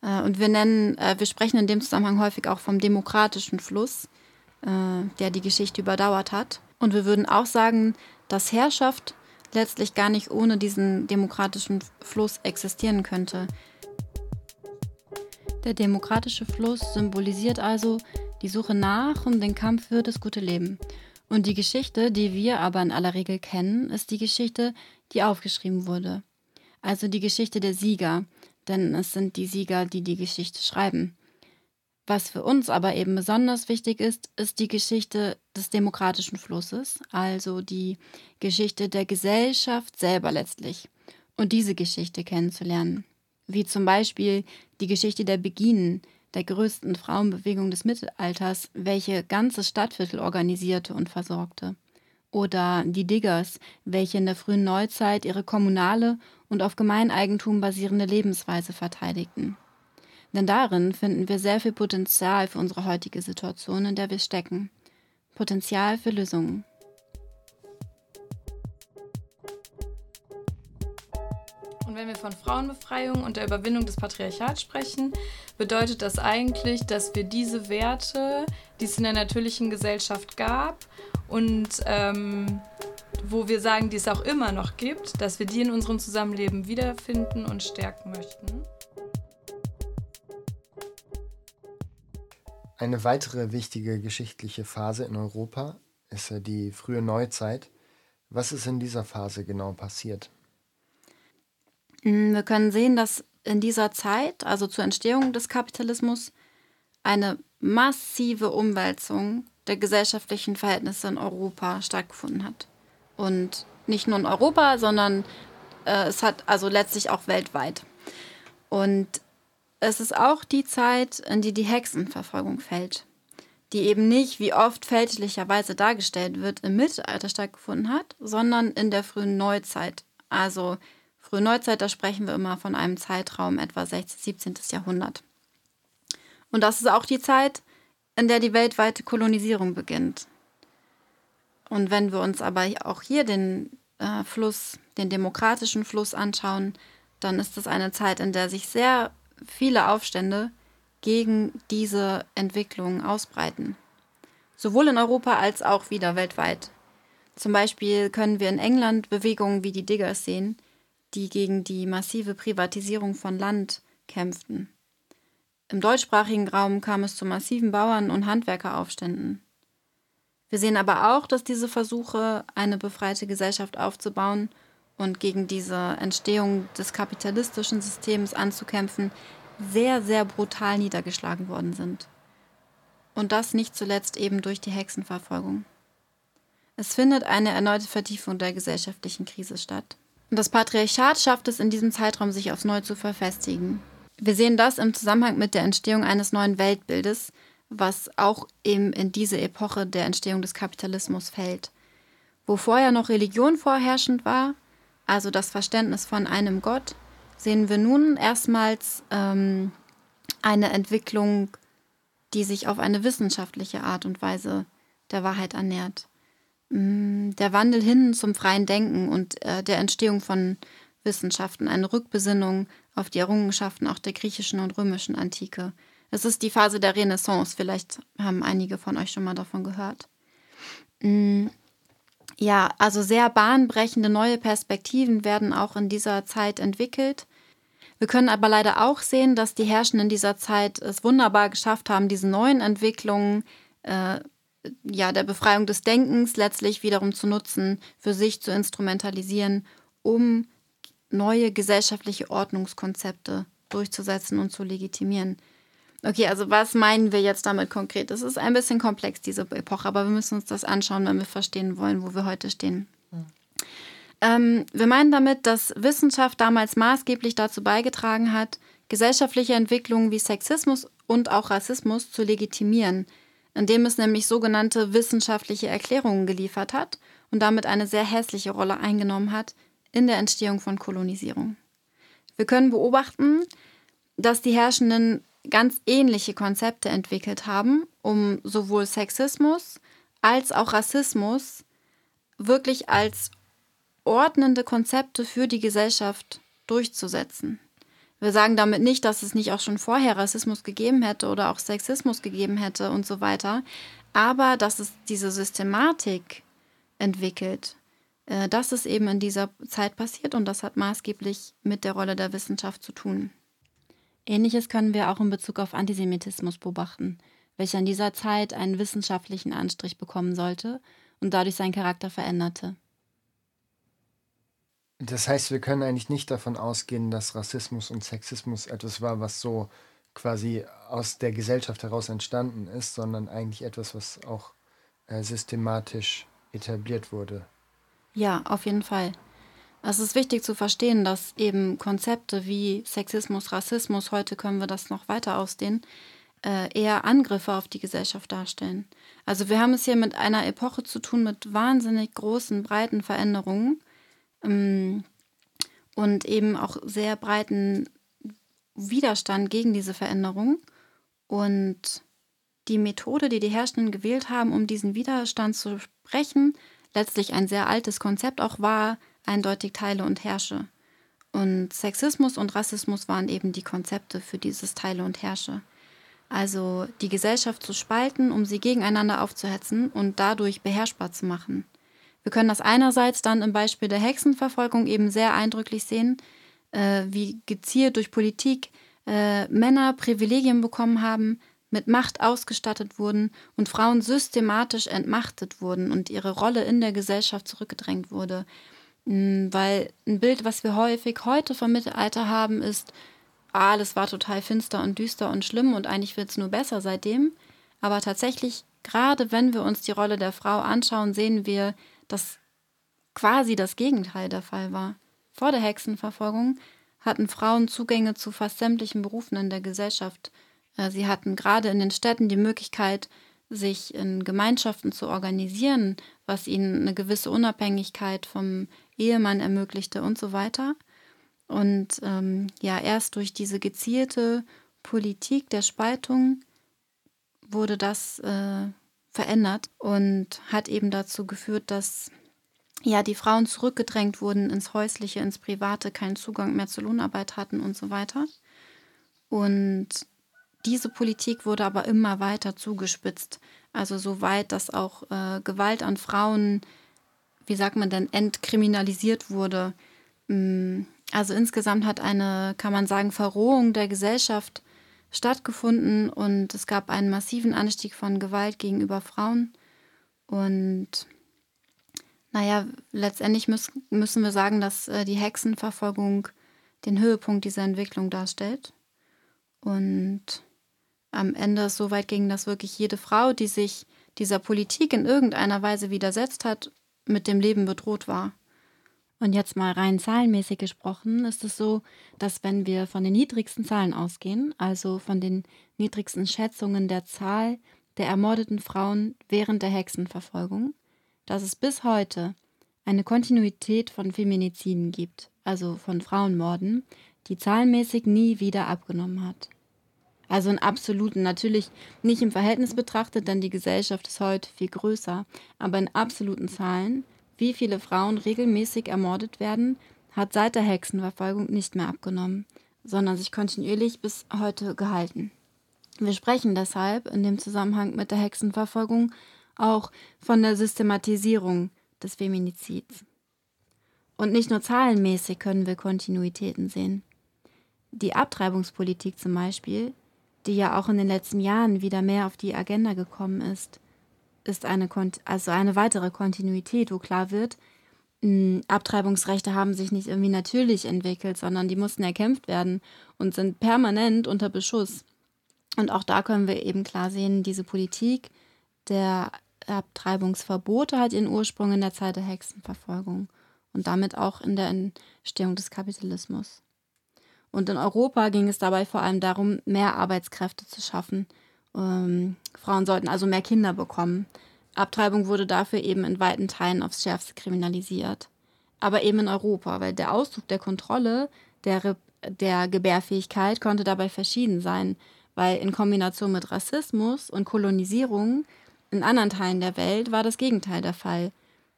Äh, und wir nennen, äh, wir sprechen in dem Zusammenhang häufig auch vom demokratischen Fluss, äh, der die Geschichte überdauert hat. Und wir würden auch sagen, dass Herrschaft letztlich gar nicht ohne diesen demokratischen Fluss existieren könnte. Der demokratische Fluss symbolisiert also die Suche nach und den Kampf für das gute Leben. Und die Geschichte, die wir aber in aller Regel kennen, ist die Geschichte, die aufgeschrieben wurde. Also die Geschichte der Sieger, denn es sind die Sieger, die die Geschichte schreiben. Was für uns aber eben besonders wichtig ist, ist die Geschichte des demokratischen Flusses, also die Geschichte der Gesellschaft selber letztlich. Und diese Geschichte kennenzulernen. Wie zum Beispiel die Geschichte der Beginen, der größten Frauenbewegung des Mittelalters, welche ganze Stadtviertel organisierte und versorgte. Oder die Diggers, welche in der frühen Neuzeit ihre kommunale und auf Gemeineigentum basierende Lebensweise verteidigten. Denn darin finden wir sehr viel Potenzial für unsere heutige Situation, in der wir stecken. Potenzial für Lösungen. Wenn wir von Frauenbefreiung und der Überwindung des Patriarchats sprechen, bedeutet das eigentlich, dass wir diese Werte, die es in der natürlichen Gesellschaft gab und ähm, wo wir sagen, die es auch immer noch gibt, dass wir die in unserem Zusammenleben wiederfinden und stärken möchten. Eine weitere wichtige geschichtliche Phase in Europa ist die frühe Neuzeit. Was ist in dieser Phase genau passiert? Mm, wir können sehen, dass in dieser Zeit, also zur Entstehung des Kapitalismus, eine massive Umwälzung der gesellschaftlichen Verhältnisse in Europa stattgefunden hat. Und nicht nur in Europa, sondern äh, es hat also letztlich auch weltweit. Und es ist auch die Zeit, in die die Hexenverfolgung fällt, die eben nicht, wie oft fälschlicherweise dargestellt wird, im Mittelalter stattgefunden hat, sondern in der frühen Neuzeit, also Frühe Neuzeit, da sprechen wir immer von einem Zeitraum etwa 16., 17. Jahrhundert. Und das ist auch die Zeit, in der die weltweite Kolonisierung beginnt. Und wenn wir uns aber auch hier den äh, Fluss, den demokratischen Fluss anschauen, dann ist es eine Zeit, in der sich sehr viele Aufstände gegen diese Entwicklung ausbreiten. Sowohl in Europa als auch wieder weltweit. Zum Beispiel können wir in England Bewegungen wie die Diggers sehen, die gegen die massive Privatisierung von Land kämpften. Im deutschsprachigen Raum kam es zu massiven Bauern- und Handwerkeraufständen. Wir sehen aber auch, dass diese Versuche, eine befreite Gesellschaft aufzubauen und gegen diese Entstehung des kapitalistischen Systems anzukämpfen, sehr, sehr brutal niedergeschlagen worden sind. Und das nicht zuletzt eben durch die Hexenverfolgung. Es findet eine erneute Vertiefung der gesellschaftlichen Krise statt. Und das Patriarchat schafft es in diesem Zeitraum, sich aufs Neue zu verfestigen. Wir sehen das im Zusammenhang mit der Entstehung eines neuen Weltbildes, was auch eben in diese Epoche der Entstehung des Kapitalismus fällt. Wo vorher noch Religion vorherrschend war, also das Verständnis von einem Gott, sehen wir nun erstmals ähm, eine Entwicklung, die sich auf eine wissenschaftliche Art und Weise der Wahrheit ernährt. Mm, der Wandel hin zum freien Denken und äh, der Entstehung von Wissenschaften, eine Rückbesinnung auf die Errungenschaften auch der griechischen und römischen Antike. Es ist die Phase der Renaissance, vielleicht haben einige von euch schon mal davon gehört. Mm, ja, also sehr bahnbrechende neue Perspektiven werden auch in dieser Zeit entwickelt. Wir können aber leider auch sehen, dass die Herrschenden in dieser Zeit es wunderbar geschafft haben, diese neuen Entwicklungen äh, ja, der Befreiung des Denkens letztlich wiederum zu nutzen, für sich zu instrumentalisieren, um neue gesellschaftliche Ordnungskonzepte durchzusetzen und zu legitimieren. Okay, also was meinen wir jetzt damit konkret? Es ist ein bisschen komplex, diese Epoche, aber wir müssen uns das anschauen, wenn wir verstehen wollen, wo wir heute stehen. Mhm. Ähm, wir meinen damit, dass Wissenschaft damals maßgeblich dazu beigetragen hat, gesellschaftliche Entwicklungen wie Sexismus und auch Rassismus zu legitimieren, indem es nämlich sogenannte wissenschaftliche Erklärungen geliefert hat und damit eine sehr hässliche Rolle eingenommen hat in der Entstehung von Kolonisierung. Wir können beobachten, dass die Herrschenden ganz ähnliche Konzepte entwickelt haben, um sowohl Sexismus als auch Rassismus wirklich als ordnende Konzepte für die Gesellschaft durchzusetzen. Wir sagen damit nicht, dass es nicht auch schon vorher Rassismus gegeben hätte oder auch Sexismus gegeben hätte und so weiter, aber dass es diese Systematik entwickelt, äh, das ist eben in dieser Zeit passiert und das hat maßgeblich mit der Rolle der Wissenschaft zu tun. Ähnliches können wir auch in Bezug auf Antisemitismus beobachten, welcher in dieser Zeit einen wissenschaftlichen Anstrich bekommen sollte und dadurch seinen Charakter veränderte. Das heißt, wir können eigentlich nicht davon ausgehen, dass Rassismus und Sexismus etwas war, was so quasi aus der Gesellschaft heraus entstanden ist, sondern eigentlich etwas, was auch äh, systematisch etabliert wurde. Ja, auf jeden Fall. Es ist wichtig zu verstehen, dass eben Konzepte wie Sexismus, Rassismus, heute können wir das noch weiter ausdehnen, äh, eher Angriffe auf die Gesellschaft darstellen. Also wir haben es hier mit einer Epoche zu tun mit wahnsinnig großen, breiten Veränderungen und eben auch sehr breiten Widerstand gegen diese Veränderung. Und die Methode, die die Herrschenden gewählt haben, um diesen Widerstand zu brechen, letztlich ein sehr altes Konzept auch war, eindeutig Teile und Herrsche. Und Sexismus und Rassismus waren eben die Konzepte für dieses Teile und Herrsche. Also die Gesellschaft zu spalten, um sie gegeneinander aufzuhetzen und dadurch beherrschbar zu machen. Wir können das einerseits dann im Beispiel der Hexenverfolgung eben sehr eindrücklich sehen, äh, wie gezielt durch Politik äh, Männer Privilegien bekommen haben, mit Macht ausgestattet wurden und Frauen systematisch entmachtet wurden und ihre Rolle in der Gesellschaft zurückgedrängt wurde. Mm, weil ein Bild, was wir häufig heute vom Mittelalter haben, ist, ah, alles war total finster und düster und schlimm und eigentlich wird es nur besser seitdem. Aber tatsächlich, gerade wenn wir uns die Rolle der Frau anschauen, sehen wir, dass quasi das Gegenteil der Fall war. Vor der Hexenverfolgung hatten Frauen Zugänge zu fast sämtlichen Berufen in der Gesellschaft. Äh, sie hatten gerade in den Städten die Möglichkeit, sich in Gemeinschaften zu organisieren, was ihnen eine gewisse Unabhängigkeit vom Ehemann ermöglichte und so weiter. Und ähm, ja, erst durch diese gezielte Politik der Spaltung wurde das äh, verändert und hat eben dazu geführt, dass ja, die Frauen zurückgedrängt wurden ins Häusliche, ins Private, keinen Zugang mehr zur Lohnarbeit hatten und so weiter. Und diese Politik wurde aber immer weiter zugespitzt. Also so weit, dass auch äh, Gewalt an Frauen, wie sagt man denn, entkriminalisiert wurde. Mm, also insgesamt hat eine, kann man sagen, Verrohung der Gesellschaft stattgefunden und es gab einen massiven Anstieg von Gewalt gegenüber Frauen. Und naja, letztendlich müssen, müssen wir sagen, dass äh, die Hexenverfolgung den Höhepunkt dieser Entwicklung darstellt. Und am Ende es so weit ging, dass wirklich jede Frau, die sich dieser Politik in irgendeiner Weise widersetzt hat, mit dem Leben bedroht war. Und jetzt mal rein zahlenmäßig gesprochen, ist es so, dass wenn wir von den niedrigsten Zahlen ausgehen, also von den niedrigsten Schätzungen der Zahl der ermordeten Frauen während der Hexenverfolgung, dass es bis heute eine Kontinuität von Feminiziden gibt, also von Frauenmorden, die zahlenmäßig nie wieder abgenommen hat. Also in absoluten, natürlich nicht im Verhältnis betrachtet, denn die Gesellschaft ist heute viel größer, aber in absoluten Zahlen, wie viele Frauen regelmäßig ermordet werden, hat seit der Hexenverfolgung nicht mehr abgenommen, sondern sich kontinuierlich bis heute gehalten. Wir sprechen deshalb in dem Zusammenhang mit der Hexenverfolgung auch von der Systematisierung des Feminizids. Und nicht nur zahlenmäßig können wir Kontinuitäten sehen. Die Abtreibungspolitik zum Beispiel, die ja auch in den letzten Jahren wieder mehr auf die Agenda gekommen ist, ist eine, also eine weitere Kontinuität, wo klar wird, hm, Abtreibungsrechte haben sich nicht irgendwie natürlich entwickelt, sondern die mussten erkämpft werden und sind permanent unter Beschuss. Und auch da können wir eben klar sehen, diese Politik der Abtreibungsverbote hat ihren Ursprung in der Zeit der Hexenverfolgung und damit auch in der Entstehung des Kapitalismus. Und in Europa ging es dabei vor allem darum, mehr Arbeitskräfte zu schaffen. Ähm, Frauen sollten also mehr Kinder bekommen. Abtreibung wurde dafür eben in weiten Teilen aufs Schärfste kriminalisiert. Aber eben in Europa, weil der Ausdruck der Kontrolle der, der Gebärfähigkeit konnte dabei verschieden sein, weil in Kombination mit Rassismus und Kolonisierung in anderen Teilen der Welt war das Gegenteil der Fall.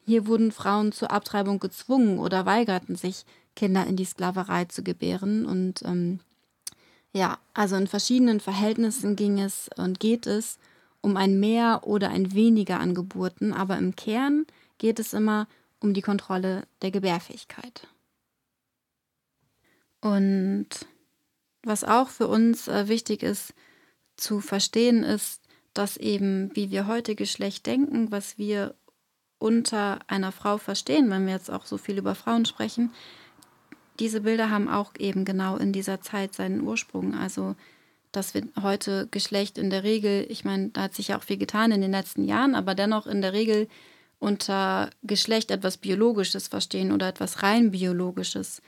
Hier wurden Frauen zur Abtreibung gezwungen oder weigerten sich, Kinder in die Sklaverei zu gebären. Und ähm, ja, also in verschiedenen Verhältnissen ging es und geht es um ein Mehr oder ein Weniger an Geburten, aber im Kern geht es immer um die Kontrolle der Gebärfähigkeit. Und was auch für uns äh, wichtig ist zu verstehen, ist, dass eben, wie wir heute Geschlecht denken, was wir unter einer Frau verstehen, wenn wir jetzt auch so viel über Frauen sprechen, diese Bilder haben auch eben genau in dieser Zeit seinen Ursprung. Also, dass wir heute Geschlecht in der Regel, ich meine, da hat sich ja auch viel getan in den letzten Jahren, aber dennoch in der Regel unter Geschlecht etwas Biologisches verstehen oder etwas rein Biologisches.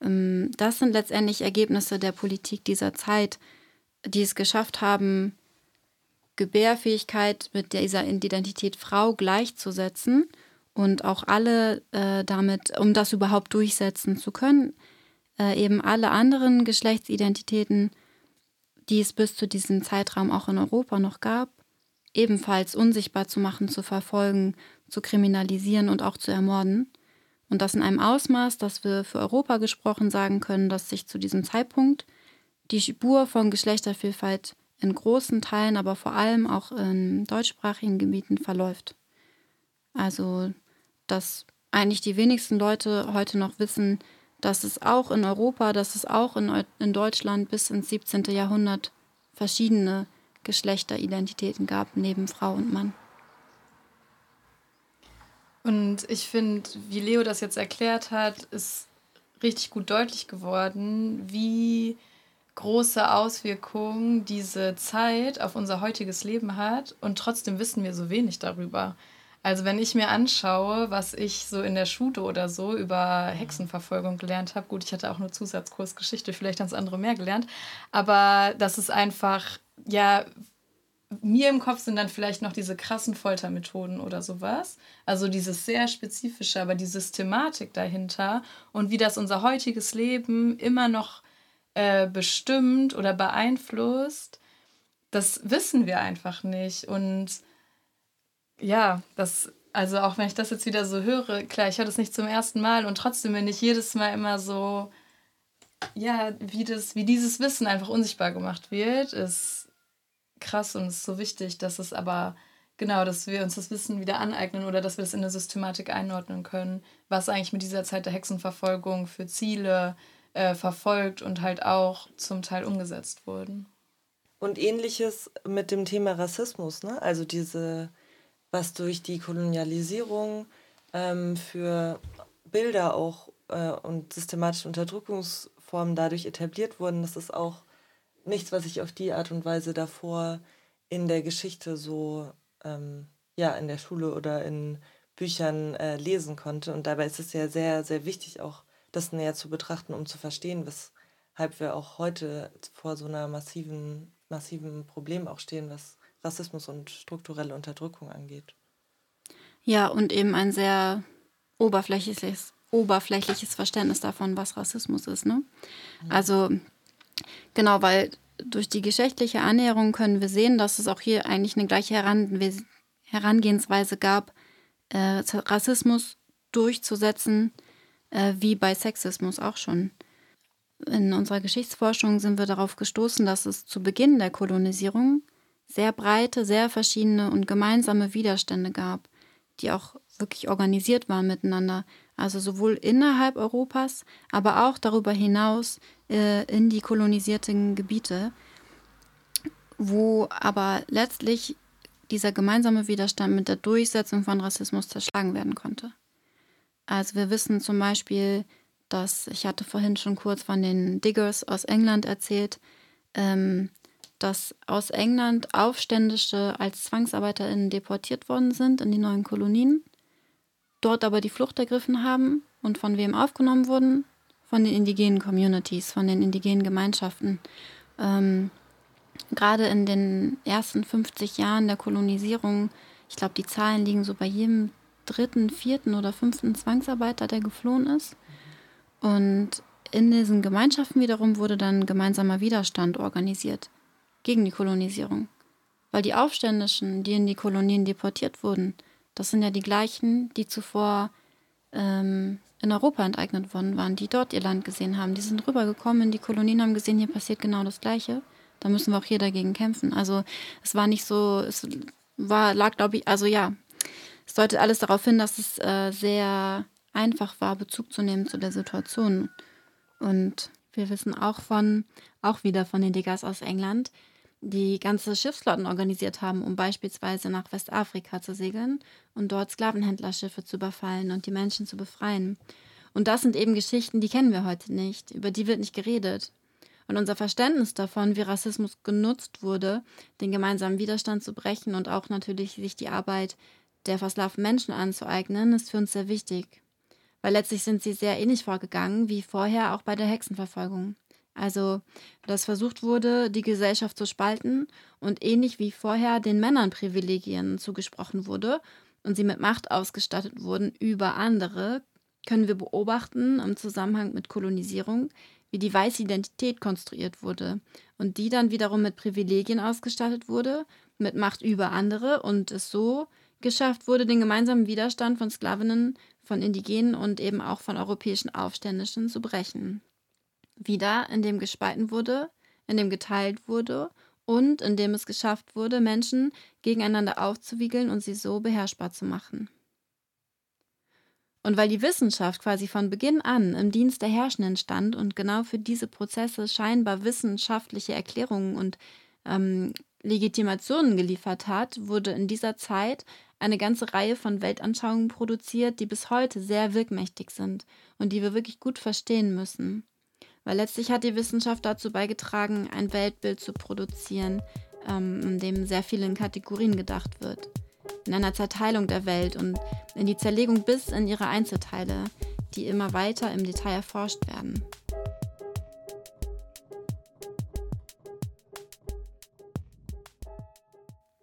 Ähm, das sind letztendlich Ergebnisse der Politik dieser Zeit, die es geschafft haben, Gebärfähigkeit mit dieser Identität Frau gleichzusetzen und auch alle äh, damit, um das überhaupt durchsetzen zu können, äh, eben alle anderen Geschlechtsidentitäten, die es bis zu diesem Zeitraum auch in Europa noch gab, ebenfalls unsichtbar zu machen, zu verfolgen, zu kriminalisieren und auch zu ermorden. Und das in einem Ausmaß, dass wir für Europa gesprochen sagen können, dass sich zu diesem Zeitpunkt die Spur von Geschlechtervielfalt in großen Teilen, aber vor allem auch in deutschsprachigen Gebieten verläuft. Also, dass eigentlich die wenigsten Leute heute noch wissen, dass es auch in Europa, dass es auch in, in Deutschland bis ins 17. Jahrhundert verschiedene Geschlechteridentitäten gab, neben Frau und Mann. Und ich finde, wie Leo das jetzt erklärt hat, ist richtig gut deutlich geworden, wie große Auswirkungen diese Zeit auf unser heutiges Leben hat und trotzdem wissen wir so wenig darüber. Also wenn ich mir anschaue, was ich so in der Schule oder so über Hexenverfolgung gelernt habe, gut, ich hatte auch nur Zusatzkurs Geschichte, vielleicht ganz andere mehr gelernt, aber das ist einfach, ja, mir im Kopf sind dann vielleicht noch diese krassen Foltermethoden oder sowas. Also dieses sehr spezifische, aber die Systematik dahinter und wie das unser heutiges Leben immer noch äh, bestimmt oder beeinflusst, das wissen wir einfach nicht. Und ja, das Also auch wenn ich das jetzt wieder so höre, klar, ich höre das nicht zum ersten Mal und trotzdem bin ich jedes Mal immer so, ja, wie, das, wie dieses Wissen einfach unsichtbar gemacht wird, ist krass und ist so wichtig, dass es aber genau, dass wir uns das Wissen wieder aneignen oder dass wir das in eine Systematik einordnen können, was eigentlich mit dieser Zeit der Hexenverfolgung für Ziele äh, verfolgt und halt auch zum Teil umgesetzt wurden. Und ähnliches mit dem Thema Rassismus, ne? Also diese, was durch die Kolonialisierung ähm, für Bilder auch äh, und systematische Unterdrückungsformen dadurch etabliert wurden, das ist auch nichts, was ich auf die Art und Weise davor in der Geschichte so ähm, ja in der Schule oder in Büchern äh, lesen konnte. Und dabei ist es ja sehr, sehr wichtig, auch das näher zu betrachten, um zu verstehen, weshalb wir auch heute vor so einer massiven, massiven Problem auch stehen, was Rassismus und strukturelle Unterdrückung angeht. Ja, und eben ein sehr oberflächliches, oberflächliches Verständnis davon, was Rassismus ist. Ne? Mhm. Also genau, weil durch die geschlechtliche Annäherung können wir sehen, dass es auch hier eigentlich eine gleiche Herangehensweise gab, äh, Rassismus durchzusetzen, äh, wie bei Sexismus auch schon. In unserer Geschichtsforschung sind wir darauf gestoßen, dass es zu Beginn der Kolonisierung sehr breite, sehr verschiedene und gemeinsame Widerstände gab, die auch wirklich organisiert waren miteinander. Also sowohl innerhalb Europas, aber auch darüber hinaus äh, in die kolonisierten Gebiete, wo aber letztlich dieser gemeinsame Widerstand mit der Durchsetzung von Rassismus zerschlagen werden konnte. Also wir wissen zum Beispiel, dass, ich hatte vorhin schon kurz von den Diggers aus England erzählt, ähm, dass aus England Aufständische als ZwangsarbeiterInnen deportiert worden sind in die neuen Kolonien, dort aber die Flucht ergriffen haben und von wem aufgenommen wurden? Von den indigenen Communities, von den indigenen Gemeinschaften. Ähm, Gerade in den ersten 50 Jahren der Kolonisierung, ich glaube, die Zahlen liegen so bei jedem dritten, vierten oder fünften Zwangsarbeiter, der geflohen ist. Und in diesen Gemeinschaften wiederum wurde dann gemeinsamer Widerstand organisiert gegen die Kolonisierung. Weil die Aufständischen, die in die Kolonien deportiert wurden, das sind ja die gleichen, die zuvor ähm, in Europa enteignet worden waren, die dort ihr Land gesehen haben. Die sind rübergekommen in die Kolonien, haben gesehen, hier passiert genau das Gleiche. Da müssen wir auch hier dagegen kämpfen. Also es war nicht so, es war, lag, glaube ich, also ja, es deutet alles darauf hin, dass es äh, sehr einfach war, Bezug zu nehmen zu der Situation. Und wir wissen auch von, auch wieder von den Diggers aus England, die ganze Schiffsflotten organisiert haben, um beispielsweise nach Westafrika zu segeln und dort Sklavenhändlerschiffe zu überfallen und die Menschen zu befreien. Und das sind eben Geschichten, die kennen wir heute nicht, über die wird nicht geredet. Und unser Verständnis davon, wie Rassismus genutzt wurde, den gemeinsamen Widerstand zu brechen und auch natürlich sich die Arbeit der versklavten Menschen anzueignen, ist für uns sehr wichtig. Weil letztlich sind sie sehr ähnlich vorgegangen wie vorher auch bei der Hexenverfolgung. Also, dass versucht wurde, die Gesellschaft zu spalten und ähnlich wie vorher den Männern Privilegien zugesprochen wurde und sie mit Macht ausgestattet wurden über andere, können wir beobachten im Zusammenhang mit Kolonisierung, wie die weiße Identität konstruiert wurde und die dann wiederum mit Privilegien ausgestattet wurde, mit Macht über andere und es so geschafft wurde, den gemeinsamen Widerstand von Sklavinnen, von Indigenen und eben auch von europäischen Aufständischen zu brechen wieder, indem gespalten wurde, indem geteilt wurde und indem es geschafft wurde, Menschen gegeneinander aufzuwiegeln und sie so beherrschbar zu machen. Und weil die Wissenschaft quasi von Beginn an im Dienst der Herrschenden stand und genau für diese Prozesse scheinbar wissenschaftliche Erklärungen und ähm, Legitimationen geliefert hat, wurde in dieser Zeit eine ganze Reihe von Weltanschauungen produziert, die bis heute sehr wirkmächtig sind und die wir wirklich gut verstehen müssen. Weil letztlich hat die Wissenschaft dazu beigetragen, ein Weltbild zu produzieren, ähm, in dem sehr viel in Kategorien gedacht wird. In einer Zerteilung der Welt und in die Zerlegung bis in ihre Einzelteile, die immer weiter im Detail erforscht werden.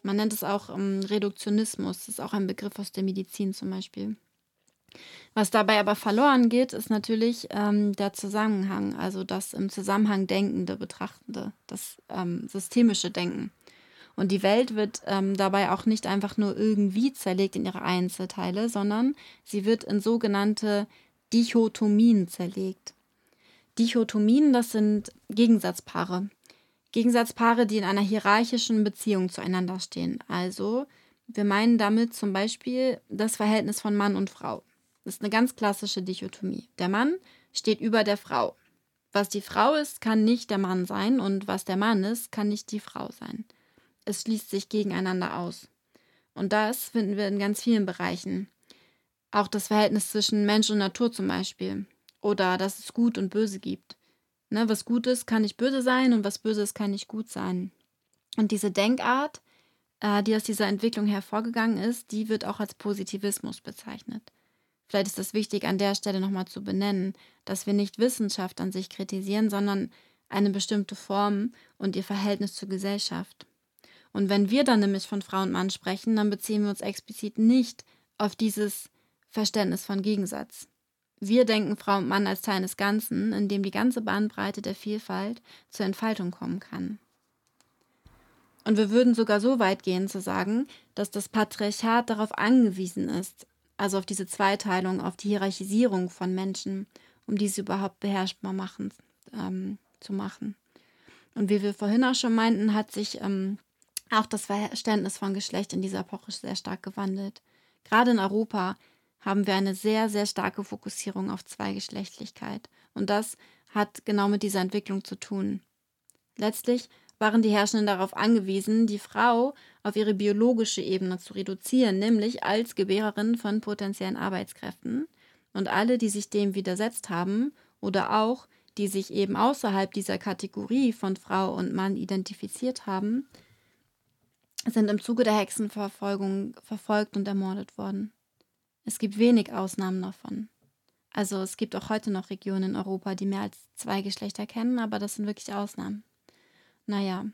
Man nennt es auch ähm, Reduktionismus, das ist auch ein Begriff aus der Medizin zum Beispiel. Was dabei aber verloren geht, ist natürlich ähm, der Zusammenhang, also das im Zusammenhang denkende, betrachtende, das ähm, systemische Denken. Und die Welt wird ähm, dabei auch nicht einfach nur irgendwie zerlegt in ihre Einzelteile, sondern sie wird in sogenannte Dichotomien zerlegt. Dichotomien, das sind Gegensatzpaare. Gegensatzpaare, die in einer hierarchischen Beziehung zueinander stehen. Also, wir meinen damit zum Beispiel das Verhältnis von Mann und Frau. Das ist eine ganz klassische Dichotomie. Der Mann steht über der Frau. Was die Frau ist, kann nicht der Mann sein und was der Mann ist, kann nicht die Frau sein. Es schließt sich gegeneinander aus. Und das finden wir in ganz vielen Bereichen. Auch das Verhältnis zwischen Mensch und Natur zum Beispiel. Oder dass es Gut und Böse gibt. Ne, was gut ist, kann nicht böse sein und was böse ist, kann nicht gut sein. Und diese Denkart, äh, die aus dieser Entwicklung hervorgegangen ist, die wird auch als Positivismus bezeichnet. Vielleicht ist es wichtig, an der Stelle nochmal zu benennen, dass wir nicht Wissenschaft an sich kritisieren, sondern eine bestimmte Form und ihr Verhältnis zur Gesellschaft. Und wenn wir dann nämlich von Frau und Mann sprechen, dann beziehen wir uns explizit nicht auf dieses Verständnis von Gegensatz. Wir denken Frau und Mann als Teil des Ganzen, in dem die ganze Bandbreite der Vielfalt zur Entfaltung kommen kann. Und wir würden sogar so weit gehen zu sagen, dass das Patriarchat darauf angewiesen ist, also auf diese Zweiteilung, auf die Hierarchisierung von Menschen, um diese überhaupt beherrschbar machen, ähm, zu machen. Und wie wir vorhin auch schon meinten, hat sich ähm, auch das Verständnis von Geschlecht in dieser Epoche sehr stark gewandelt. Gerade in Europa haben wir eine sehr, sehr starke Fokussierung auf Zweigeschlechtlichkeit. Und das hat genau mit dieser Entwicklung zu tun. Letztlich waren die Herrschenden darauf angewiesen, die Frau auf ihre biologische Ebene zu reduzieren, nämlich als Gebärerin von potenziellen Arbeitskräften. Und alle, die sich dem widersetzt haben oder auch die sich eben außerhalb dieser Kategorie von Frau und Mann identifiziert haben, sind im Zuge der Hexenverfolgung verfolgt und ermordet worden. Es gibt wenig Ausnahmen davon. Also es gibt auch heute noch Regionen in Europa, die mehr als zwei Geschlechter kennen, aber das sind wirklich Ausnahmen. Naja,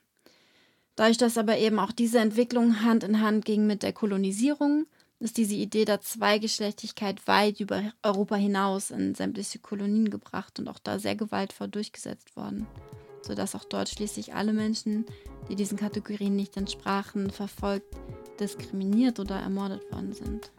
dadurch, dass aber eben auch diese Entwicklung Hand in Hand ging mit der Kolonisierung, ist diese Idee der Zweigeschlechtigkeit weit über Europa hinaus in sämtliche Kolonien gebracht und auch da sehr gewaltvoll durchgesetzt worden, sodass auch dort schließlich alle Menschen, die diesen Kategorien nicht entsprachen, verfolgt, diskriminiert oder ermordet worden sind.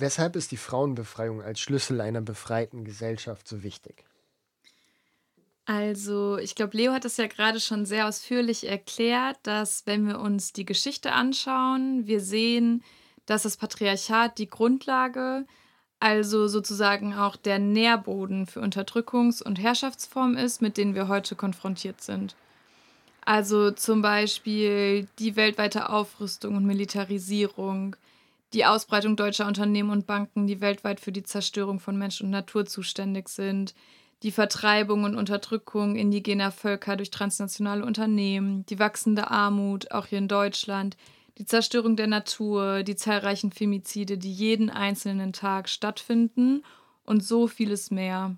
Weshalb ist die Frauenbefreiung als Schlüssel einer befreiten Gesellschaft so wichtig? Also, ich glaube, Leo hat es ja gerade schon sehr ausführlich erklärt, dass wenn wir uns die Geschichte anschauen, wir sehen, dass das Patriarchat die Grundlage, also sozusagen auch der Nährboden für Unterdrückungs- und Herrschaftsformen ist, mit denen wir heute konfrontiert sind. Also zum Beispiel die weltweite Aufrüstung und Militarisierung, die Ausbreitung deutscher Unternehmen und Banken, die weltweit für die Zerstörung von Mensch und Natur zuständig sind, die Vertreibung und Unterdrückung indigener Völker durch transnationale Unternehmen, die wachsende Armut, auch hier in Deutschland, die Zerstörung der Natur, die zahlreichen Femizide, die jeden einzelnen Tag stattfinden und so vieles mehr.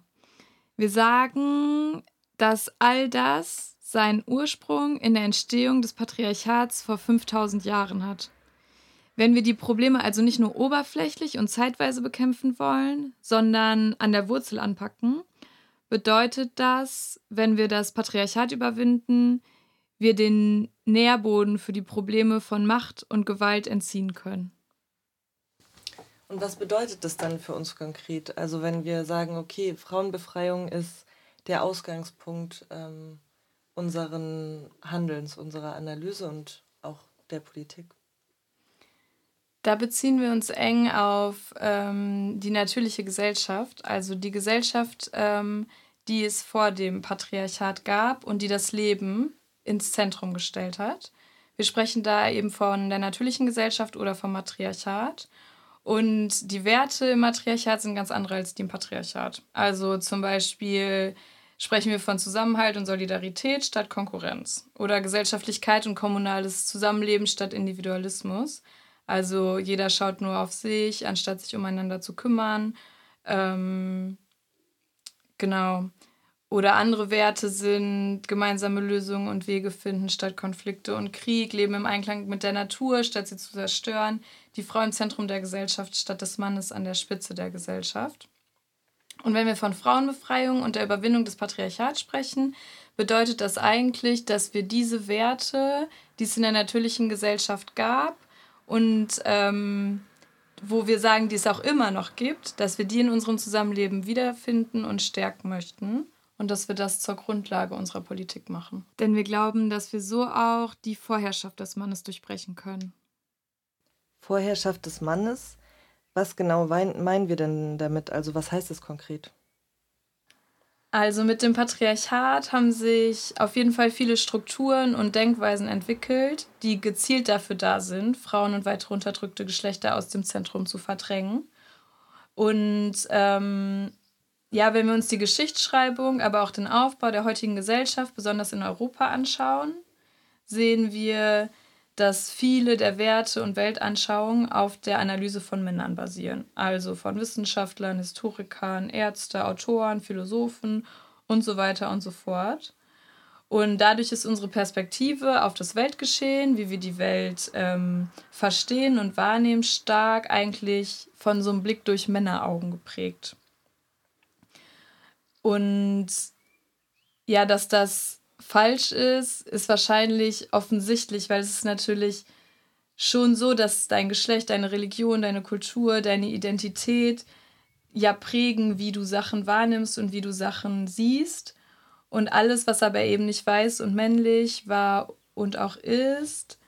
Wir sagen, dass all das seinen Ursprung in der Entstehung des Patriarchats vor 5000 Jahren hat. Wenn wir die Probleme also nicht nur oberflächlich und zeitweise bekämpfen wollen, sondern an der Wurzel anpacken, bedeutet das, wenn wir das Patriarchat überwinden, wir den Nährboden für die Probleme von Macht und Gewalt entziehen können. Und was bedeutet das dann für uns konkret? Also wenn wir sagen, okay, Frauenbefreiung ist der Ausgangspunkt ähm, unseren Handelns, unserer Analyse und auch der Politik. Da beziehen wir uns eng auf ähm, die natürliche Gesellschaft, also die Gesellschaft, ähm, die es vor dem Patriarchat gab und die das Leben ins Zentrum gestellt hat. Wir sprechen da eben von der natürlichen Gesellschaft oder vom Matriarchat. Und die Werte im Matriarchat sind ganz andere als die im Patriarchat. Also zum Beispiel sprechen wir von Zusammenhalt und Solidarität statt Konkurrenz oder Gesellschaftlichkeit und kommunales Zusammenleben statt Individualismus. Also jeder schaut nur auf sich, anstatt sich umeinander zu kümmern. Ähm, Genau. Oder andere Werte sind gemeinsame Lösungen und Wege finden statt Konflikte und Krieg, Leben im Einklang mit der Natur statt sie zu zerstören, die Frau im Zentrum der Gesellschaft statt des Mannes an der Spitze der Gesellschaft. Und wenn wir von Frauenbefreiung und der Überwindung des Patriarchats sprechen, bedeutet das eigentlich, dass wir diese Werte, die es in der natürlichen Gesellschaft gab und ähm, wo wir sagen, die es auch immer noch gibt, dass wir die in unserem Zusammenleben wiederfinden und stärken möchten und dass wir das zur Grundlage unserer Politik machen. Denn wir glauben, dass wir so auch die Vorherrschaft des Mannes durchbrechen können. Vorherrschaft des Mannes? Was genau meinen wir denn damit? Also was heißt das konkret? Also mit dem Patriarchat haben sich auf jeden Fall viele Strukturen und Denkweisen entwickelt, die gezielt dafür da sind, Frauen und weitere unterdrückte Geschlechter aus dem Zentrum zu verdrängen. Und ähm, ja, wenn wir uns die Geschichtsschreibung, aber auch den Aufbau der heutigen Gesellschaft, besonders in Europa, anschauen, sehen wir, dass viele der Werte und Weltanschauungen auf der Analyse von Männern basieren. Also von Wissenschaftlern, Historikern, Ärzte, Autoren, Philosophen und so weiter und so fort. Und dadurch ist unsere Perspektive auf das Weltgeschehen, wie wir die Welt ähm, verstehen und wahrnehmen, stark eigentlich von so einem Blick durch Männeraugen geprägt. Und ja, dass das falsch ist, ist wahrscheinlich offensichtlich, weil es ist natürlich schon so, dass dein Geschlecht, deine Religion, deine Kultur, deine Identität ja prägen, wie du Sachen wahrnimmst und wie du Sachen siehst. Und alles, was aber eben nicht weiß und männlich war und auch ist,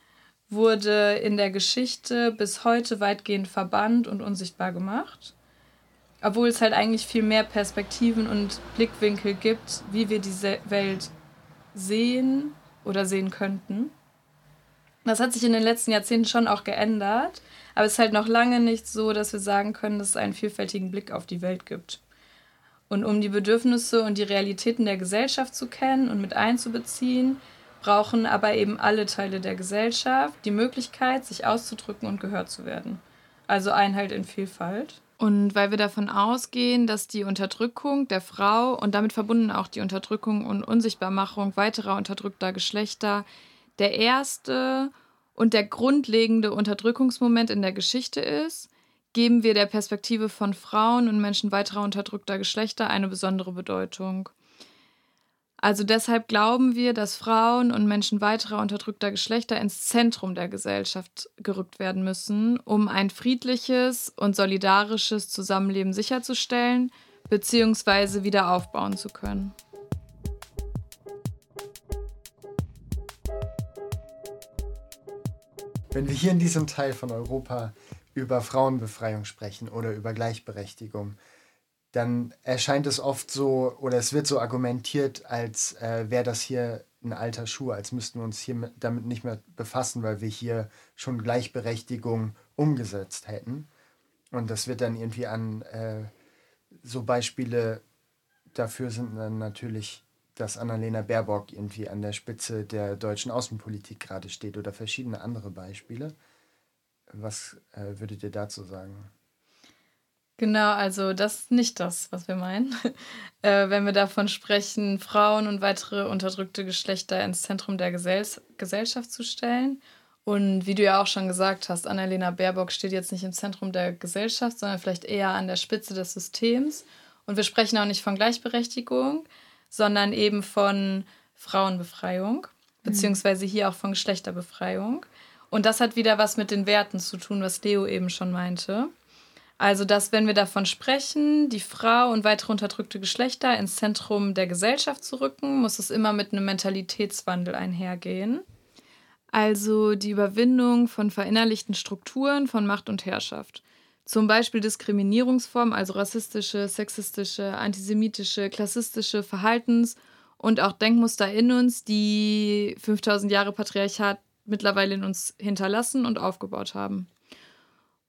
wurde in der Geschichte bis heute weitgehend verbannt und unsichtbar gemacht obwohl es halt eigentlich viel mehr Perspektiven und Blickwinkel gibt, wie wir diese Welt sehen oder sehen könnten. Das hat sich in den letzten Jahrzehnten schon auch geändert, aber es ist halt noch lange nicht so, dass wir sagen können, dass es einen vielfältigen Blick auf die Welt gibt. Und um die Bedürfnisse und die Realitäten der Gesellschaft zu kennen und mit einzubeziehen, brauchen aber eben alle Teile der Gesellschaft die Möglichkeit, sich auszudrücken und gehört zu werden. Also Einheit in Vielfalt. Und weil wir davon ausgehen, dass die Unterdrückung der Frau und damit verbunden auch die Unterdrückung und Unsichtbarmachung weiterer unterdrückter Geschlechter der erste und der grundlegende Unterdrückungsmoment in der Geschichte ist, geben wir der Perspektive von Frauen und Menschen weiterer unterdrückter Geschlechter eine besondere Bedeutung. Also deshalb glauben wir, dass Frauen und Menschen weiterer unterdrückter Geschlechter ins Zentrum der Gesellschaft gerückt werden müssen, um ein friedliches und solidarisches Zusammenleben sicherzustellen bzw. wieder aufbauen zu können. Wenn wir hier in diesem Teil von Europa über Frauenbefreiung sprechen oder über Gleichberechtigung, dann erscheint es oft so oder es wird so argumentiert, als äh, wäre das hier ein alter Schuh, als müssten wir uns hier mit, damit nicht mehr befassen, weil wir hier schon Gleichberechtigung umgesetzt hätten. Und das wird dann irgendwie an äh, so Beispiele dafür sind dann natürlich, dass Annalena Baerbock irgendwie an der Spitze der deutschen Außenpolitik gerade steht oder verschiedene andere Beispiele. Was äh, würdet ihr dazu sagen? Genau, also das ist nicht das, was wir meinen. äh, wenn wir davon sprechen, Frauen und weitere unterdrückte Geschlechter ins Zentrum der Gesell Gesellschaft zu stellen. Und wie du ja auch schon gesagt hast, Annalena Baerbock steht jetzt nicht im Zentrum der Gesellschaft, sondern vielleicht eher an der Spitze des Systems. Und wir sprechen auch nicht von Gleichberechtigung, sondern eben von Frauenbefreiung, mhm. beziehungsweise hier auch von Geschlechterbefreiung. Und das hat wieder was mit den Werten zu tun, was Leo eben schon meinte. Also, dass, wenn wir davon sprechen, die Frau und weitere unterdrückte Geschlechter ins Zentrum der Gesellschaft zu rücken, muss es immer mit einem Mentalitätswandel einhergehen. Also die Überwindung von verinnerlichten Strukturen von Macht und Herrschaft. Zum Beispiel Diskriminierungsformen, also rassistische, sexistische, antisemitische, klassistische Verhaltens- und auch Denkmuster in uns, die 5000 Jahre Patriarchat mittlerweile in uns hinterlassen und aufgebaut haben.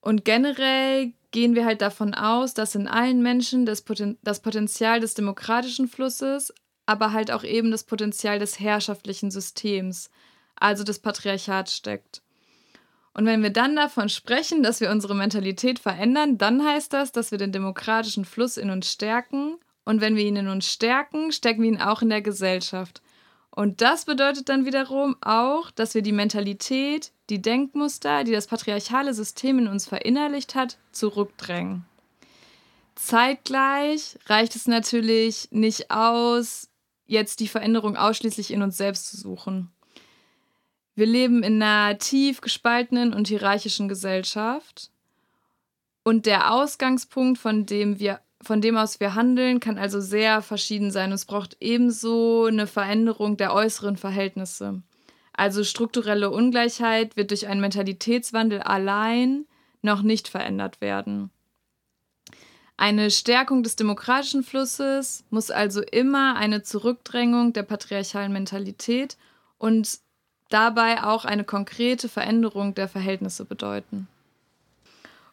Und generell gehen wir halt davon aus, dass in allen Menschen das, Poten das Potenzial des demokratischen Flusses, aber halt auch eben das Potenzial des herrschaftlichen Systems, also des Patriarchats steckt. Und wenn wir dann davon sprechen, dass wir unsere Mentalität verändern, dann heißt das, dass wir den demokratischen Fluss in uns stärken und wenn wir ihn in uns stärken, stärken wir ihn auch in der Gesellschaft. Und das bedeutet dann wiederum auch, dass wir die Mentalität, die Denkmuster, die das patriarchale System in uns verinnerlicht hat, zurückdrängen. Zeitgleich reicht es natürlich nicht aus, jetzt die Veränderung ausschließlich in uns selbst zu suchen. Wir leben in einer tief gespaltenen und hierarchischen Gesellschaft. Und der Ausgangspunkt, von dem, wir, von dem aus wir handeln, kann also sehr verschieden sein. Es braucht ebenso eine Veränderung der äußeren Verhältnisse. Also strukturelle Ungleichheit wird durch einen Mentalitätswandel allein noch nicht verändert werden. Eine Stärkung des demokratischen Flusses muss also immer eine Zurückdrängung der patriarchalen Mentalität und dabei auch eine konkrete Veränderung der Verhältnisse bedeuten.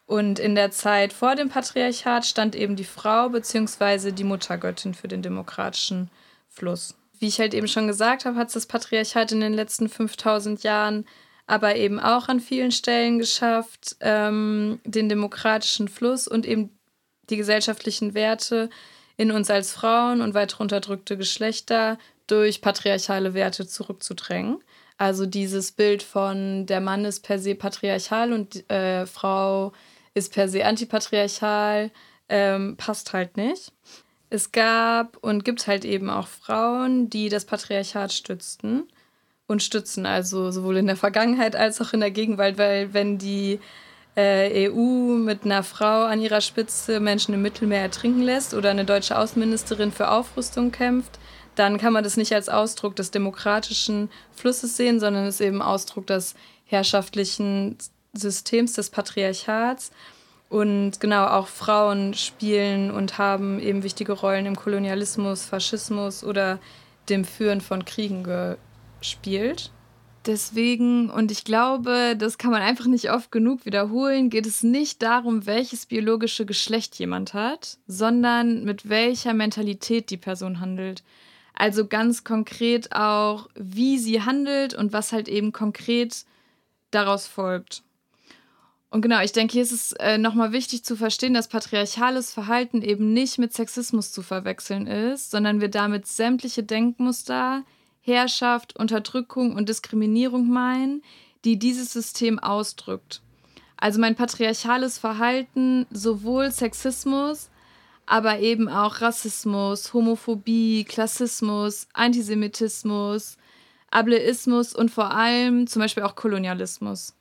Und in der Zeit vor dem Patriarchat stand eben die Frau bzw. die Muttergöttin für den demokratischen Fluss. Wie ich halt eben schon gesagt habe, hat es das Patriarchat in den letzten 5000 Jahren aber eben auch an vielen Stellen geschafft, ähm, den demokratischen Fluss und eben die gesellschaftlichen Werte in uns als Frauen und weitere unterdrückte Geschlechter durch patriarchale Werte zurückzudrängen. Also dieses Bild von der Mann ist per se patriarchal und äh, Frau ist per se antipatriarchal, ähm, passt halt nicht. Es gab und gibt halt eben auch Frauen, die das Patriarchat stützten und stützen, also sowohl in der Vergangenheit als auch in der Gegenwart, weil wenn die äh, EU mit einer Frau an ihrer Spitze Menschen im Mittelmeer ertrinken lässt oder eine deutsche Außenministerin für Aufrüstung kämpft, dann kann man das nicht als Ausdruck des demokratischen Flusses sehen, sondern es ist eben Ausdruck des herrschaftlichen Systems des Patriarchats. Und genau, auch Frauen spielen und haben eben wichtige Rollen im Kolonialismus, Faschismus oder dem Führen von Kriegen gespielt. Deswegen, und ich glaube, das kann man einfach nicht oft genug wiederholen, geht es nicht darum, welches biologische Geschlecht jemand hat, sondern mit welcher Mentalität die Person handelt. Also ganz konkret auch, wie sie handelt und was halt eben konkret daraus folgt. Und genau, ich denke, hier ist es äh, nochmal wichtig zu verstehen, dass patriarchales Verhalten eben nicht mit Sexismus zu verwechseln ist, sondern wir damit sämtliche Denkmuster, Herrschaft, Unterdrückung und Diskriminierung meinen, die dieses System ausdrückt. Also mein patriarchales Verhalten, sowohl Sexismus, aber eben auch Rassismus, Homophobie, Klassismus, Antisemitismus, Ableismus und vor allem zum Beispiel auch Kolonialismus.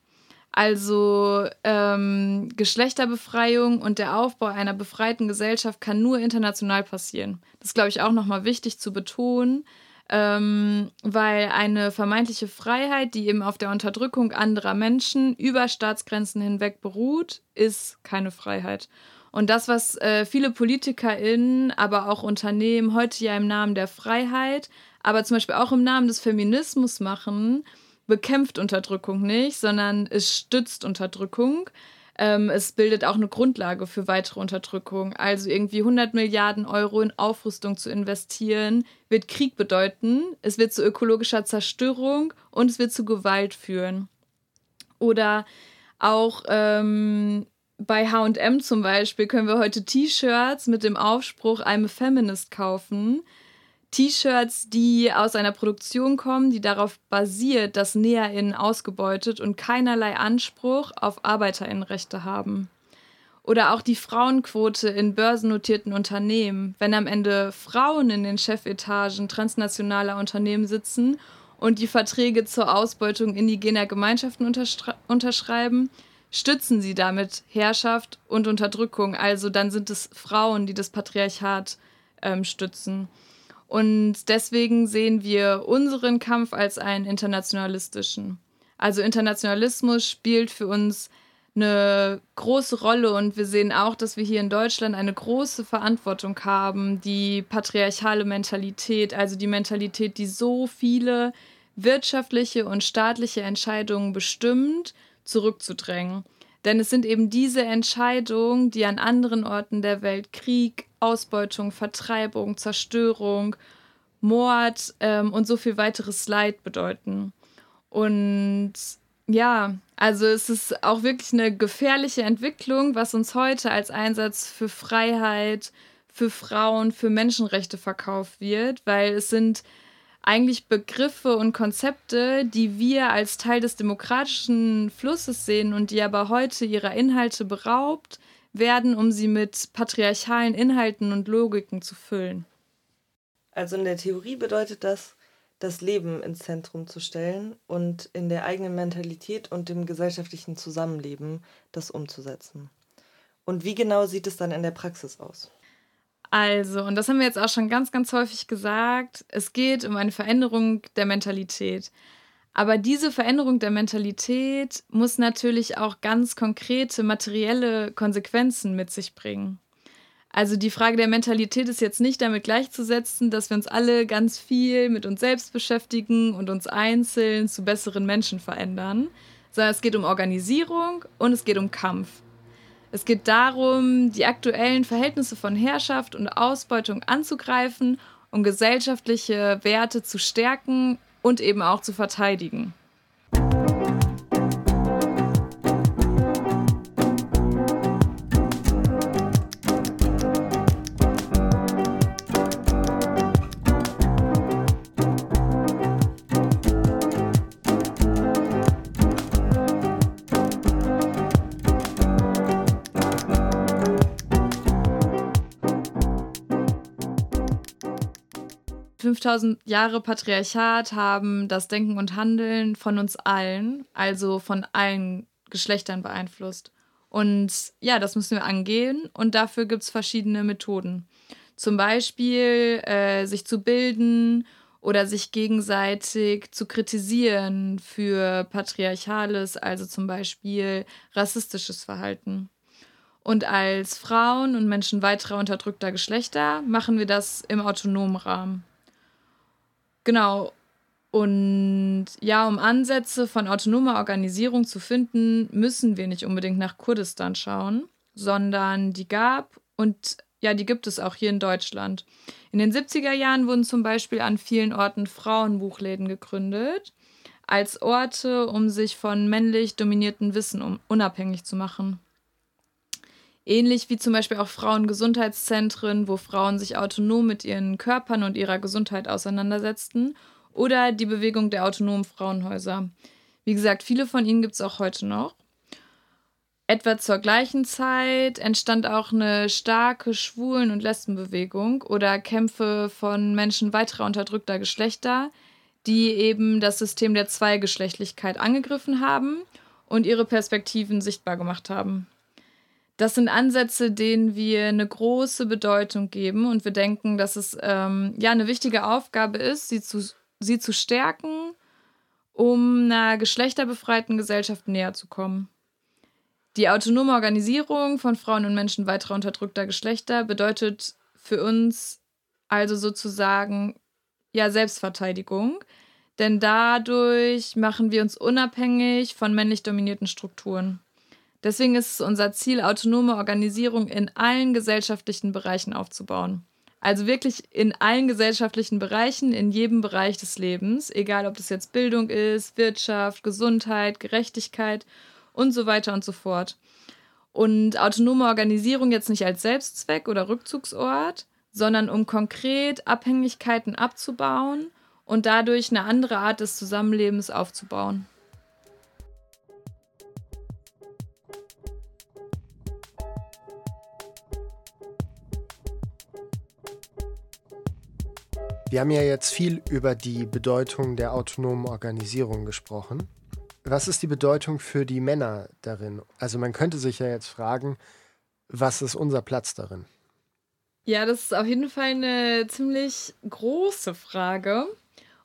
Also ähm, Geschlechterbefreiung und der Aufbau einer befreiten Gesellschaft kann nur international passieren. Das ist, glaube ich, auch nochmal wichtig zu betonen, ähm, weil eine vermeintliche Freiheit, die eben auf der Unterdrückung anderer Menschen über Staatsgrenzen hinweg beruht, ist keine Freiheit. Und das, was äh, viele PolitikerInnen, aber auch Unternehmen heute ja im Namen der Freiheit, aber zum Beispiel auch im Namen des Feminismus machen, bekämpft Unterdrückung nicht, sondern es stützt Unterdrückung. Ähm, es bildet auch eine Grundlage für weitere Unterdrückung. Also irgendwie 100 Milliarden Euro in Aufrüstung zu investieren, wird Krieg bedeuten. Es wird zu ökologischer Zerstörung und es wird zu Gewalt führen. Oder auch ähm, bei HM zum Beispiel können wir heute T-Shirts mit dem Aufspruch I'm a Feminist kaufen. T-Shirts, die aus einer Produktion kommen, die darauf basiert, dass NäherInnen ausgebeutet und keinerlei Anspruch auf ArbeiterInnenrechte haben. Oder auch die Frauenquote in börsennotierten Unternehmen, wenn am Ende Frauen in den Chefetagen transnationaler Unternehmen sitzen und die Verträge zur Ausbeutung indigener Gemeinschaften unterschreiben, stützen sie damit Herrschaft und Unterdrückung. Also dann sind es Frauen, die das Patriarchat ähm, stützen. Und deswegen sehen wir unseren Kampf als einen internationalistischen. Also Internationalismus spielt für uns eine große Rolle und wir sehen auch, dass wir hier in Deutschland eine große Verantwortung haben, die patriarchale Mentalität, also die Mentalität, die so viele wirtschaftliche und staatliche Entscheidungen bestimmt, zurückzudrängen. Denn es sind eben diese Entscheidungen, die an anderen Orten der Welt Krieg, Ausbeutung, Vertreibung, Zerstörung, Mord ähm, und so viel weiteres Leid bedeuten. Und ja, also es ist auch wirklich eine gefährliche Entwicklung, was uns heute als Einsatz für Freiheit, für Frauen, für Menschenrechte verkauft wird, weil es sind eigentlich Begriffe und Konzepte, die wir als Teil des demokratischen Flusses sehen und die aber heute ihrer Inhalte beraubt werden, um sie mit patriarchalen Inhalten und Logiken zu füllen. Also in der Theorie bedeutet das, das Leben ins Zentrum zu stellen und in der eigenen Mentalität und dem gesellschaftlichen Zusammenleben das umzusetzen. Und wie genau sieht es dann in der Praxis aus? Also, und das haben wir jetzt auch schon ganz, ganz häufig gesagt, es geht um eine Veränderung der Mentalität. Aber diese Veränderung der Mentalität muss natürlich auch ganz konkrete materielle Konsequenzen mit sich bringen. Also die Frage der Mentalität ist jetzt nicht damit gleichzusetzen, dass wir uns alle ganz viel mit uns selbst beschäftigen und uns einzeln zu besseren Menschen verändern, sondern es geht um Organisierung und es geht um Kampf. Es geht darum, die aktuellen Verhältnisse von Herrschaft und Ausbeutung anzugreifen, um gesellschaftliche Werte zu stärken und eben auch zu verteidigen. 5000 Jahre Patriarchat haben das Denken und Handeln von uns allen, also von allen Geschlechtern beeinflusst. Und ja, das müssen wir angehen und dafür gibt es verschiedene Methoden. Zum Beispiel äh, sich zu bilden oder sich gegenseitig zu kritisieren für patriarchales, also zum Beispiel rassistisches Verhalten. Und als Frauen und Menschen weiterer unterdrückter Geschlechter machen wir das im autonomen Rahmen. Genau. Und ja, um Ansätze von autonomer Organisierung zu finden, müssen wir nicht unbedingt nach Kurdistan schauen, sondern die gab und ja, die gibt es auch hier in Deutschland. In den 70er Jahren wurden zum Beispiel an vielen Orten Frauenbuchläden gegründet, als Orte, um sich von männlich dominierten Wissen unabhängig zu machen. Ähnlich wie zum Beispiel auch Frauengesundheitszentren, wo Frauen sich autonom mit ihren Körpern und ihrer Gesundheit auseinandersetzten. Oder die Bewegung der autonomen Frauenhäuser. Wie gesagt, viele von ihnen gibt es auch heute noch. Etwa zur gleichen Zeit entstand auch eine starke Schwulen- und Lesbenbewegung oder Kämpfe von Menschen weiterer unterdrückter Geschlechter, die eben das System der Zweigeschlechtlichkeit angegriffen haben und ihre Perspektiven sichtbar gemacht haben. Das sind Ansätze, denen wir eine große Bedeutung geben und wir denken, dass es ähm, ja eine wichtige Aufgabe ist, sie zu, sie zu stärken, um einer geschlechterbefreiten Gesellschaft näher zu kommen. Die autonome Organisierung von Frauen und Menschen weiterer unterdrückter Geschlechter bedeutet für uns also sozusagen ja Selbstverteidigung, denn dadurch machen wir uns unabhängig von männlich dominierten Strukturen. Deswegen ist es unser Ziel, autonome Organisierung in allen gesellschaftlichen Bereichen aufzubauen. Also wirklich in allen gesellschaftlichen Bereichen, in jedem Bereich des Lebens, egal ob das jetzt Bildung ist, Wirtschaft, Gesundheit, Gerechtigkeit und so weiter und so fort. Und autonome Organisierung jetzt nicht als Selbstzweck oder Rückzugsort, sondern um konkret Abhängigkeiten abzubauen und dadurch eine andere Art des Zusammenlebens aufzubauen. Wir haben ja jetzt viel über die Bedeutung der autonomen Organisierung gesprochen. Was ist die Bedeutung für die Männer darin? Also man könnte sich ja jetzt fragen, was ist unser Platz darin? Ja, das ist auf jeden Fall eine ziemlich große Frage.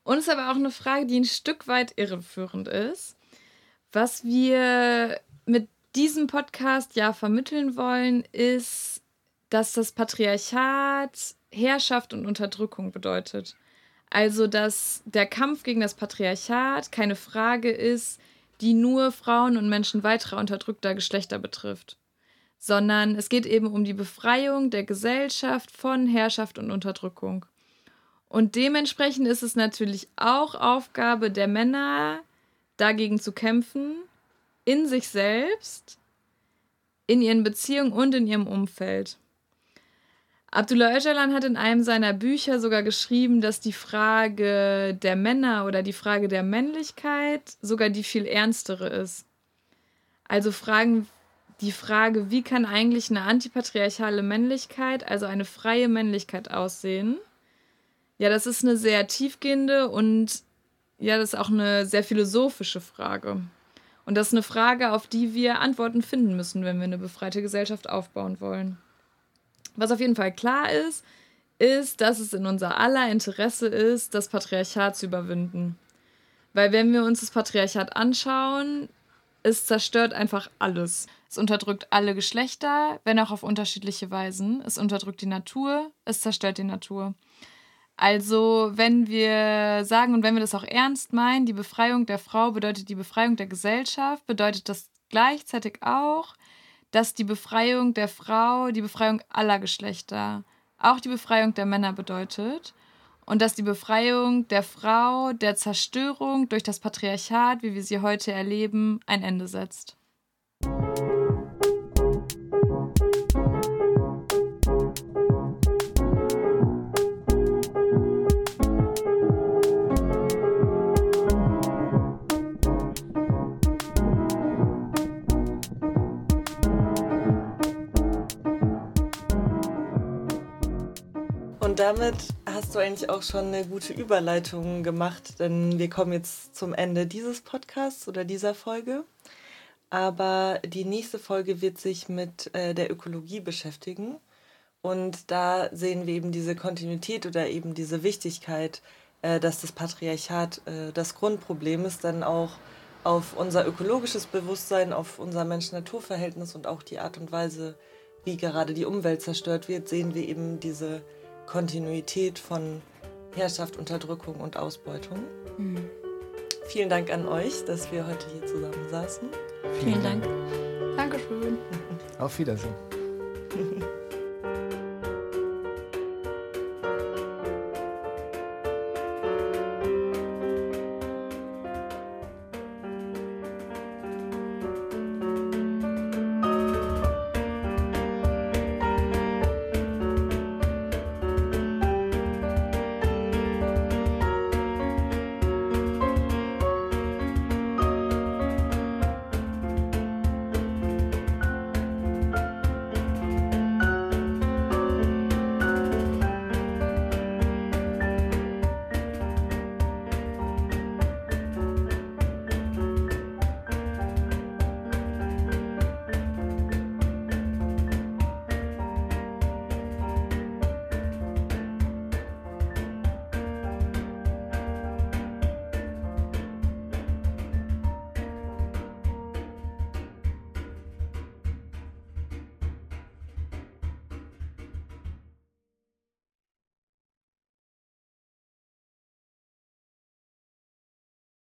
Und es ist aber auch eine Frage, die ein Stück weit irreführend ist. Was wir mit diesem Podcast ja vermitteln wollen, ist, dass das Patriarchat Herrschaft und Unterdrückung bedeutet. Also, dass der Kampf gegen das Patriarchat keine Frage ist, die nur Frauen und Menschen weiterer unterdrückter Geschlechter betrifft, sondern es geht eben um die Befreiung der Gesellschaft von Herrschaft und Unterdrückung. Und dementsprechend ist es natürlich auch Aufgabe der Männer, dagegen zu kämpfen, in sich selbst, in ihren Beziehungen und in ihrem Umfeld. Abdullah Öcalan hat in einem seiner Bücher sogar geschrieben, dass die Frage der Männer oder die Frage der Männlichkeit sogar die viel ernstere ist. Also Fragen, die Frage, wie kann eigentlich eine antipatriarchale Männlichkeit, also eine freie Männlichkeit aussehen? Ja, das ist eine sehr tiefgehende und ja, das ist auch eine sehr philosophische Frage. Und das ist eine Frage, auf die wir Antworten finden müssen, wenn wir eine befreite Gesellschaft aufbauen wollen. Was auf jeden Fall klar ist, ist, dass es in unser aller Interesse ist, das Patriarchat zu überwinden. Weil wenn wir uns das Patriarchat anschauen, es zerstört einfach alles. Es unterdrückt alle Geschlechter, wenn auch auf unterschiedliche Weisen. Es unterdrückt die Natur, es zerstört die Natur. Also, wenn wir sagen und wenn wir das auch ernst meinen, die Befreiung der Frau bedeutet die Befreiung der Gesellschaft, bedeutet das gleichzeitig auch, dass die Befreiung der Frau die Befreiung aller Geschlechter, auch die Befreiung der Männer bedeutet und dass die Befreiung der Frau der Zerstörung durch das Patriarchat, wie wir sie heute erleben, ein Ende setzt. Damit hast du eigentlich auch schon eine gute Überleitung gemacht, denn wir kommen jetzt zum Ende dieses Podcasts oder dieser Folge. Aber die nächste Folge wird sich mit äh, der Ökologie beschäftigen. Und da sehen wir eben diese Kontinuität oder eben diese Wichtigkeit, äh, dass das Patriarchat äh, das Grundproblem ist, dann auch auf unser ökologisches Bewusstsein, auf unser Mensch-Natur-Verhältnis und auch die Art und Weise, wie gerade die Umwelt zerstört wird, sehen wir eben diese Kontinuität von Herrschaft, Unterdrückung und Ausbeutung. Mhm. Vielen Dank an euch, dass wir heute hier zusammen saßen. Vielen Dank. Dankeschön. Auf Wiedersehen.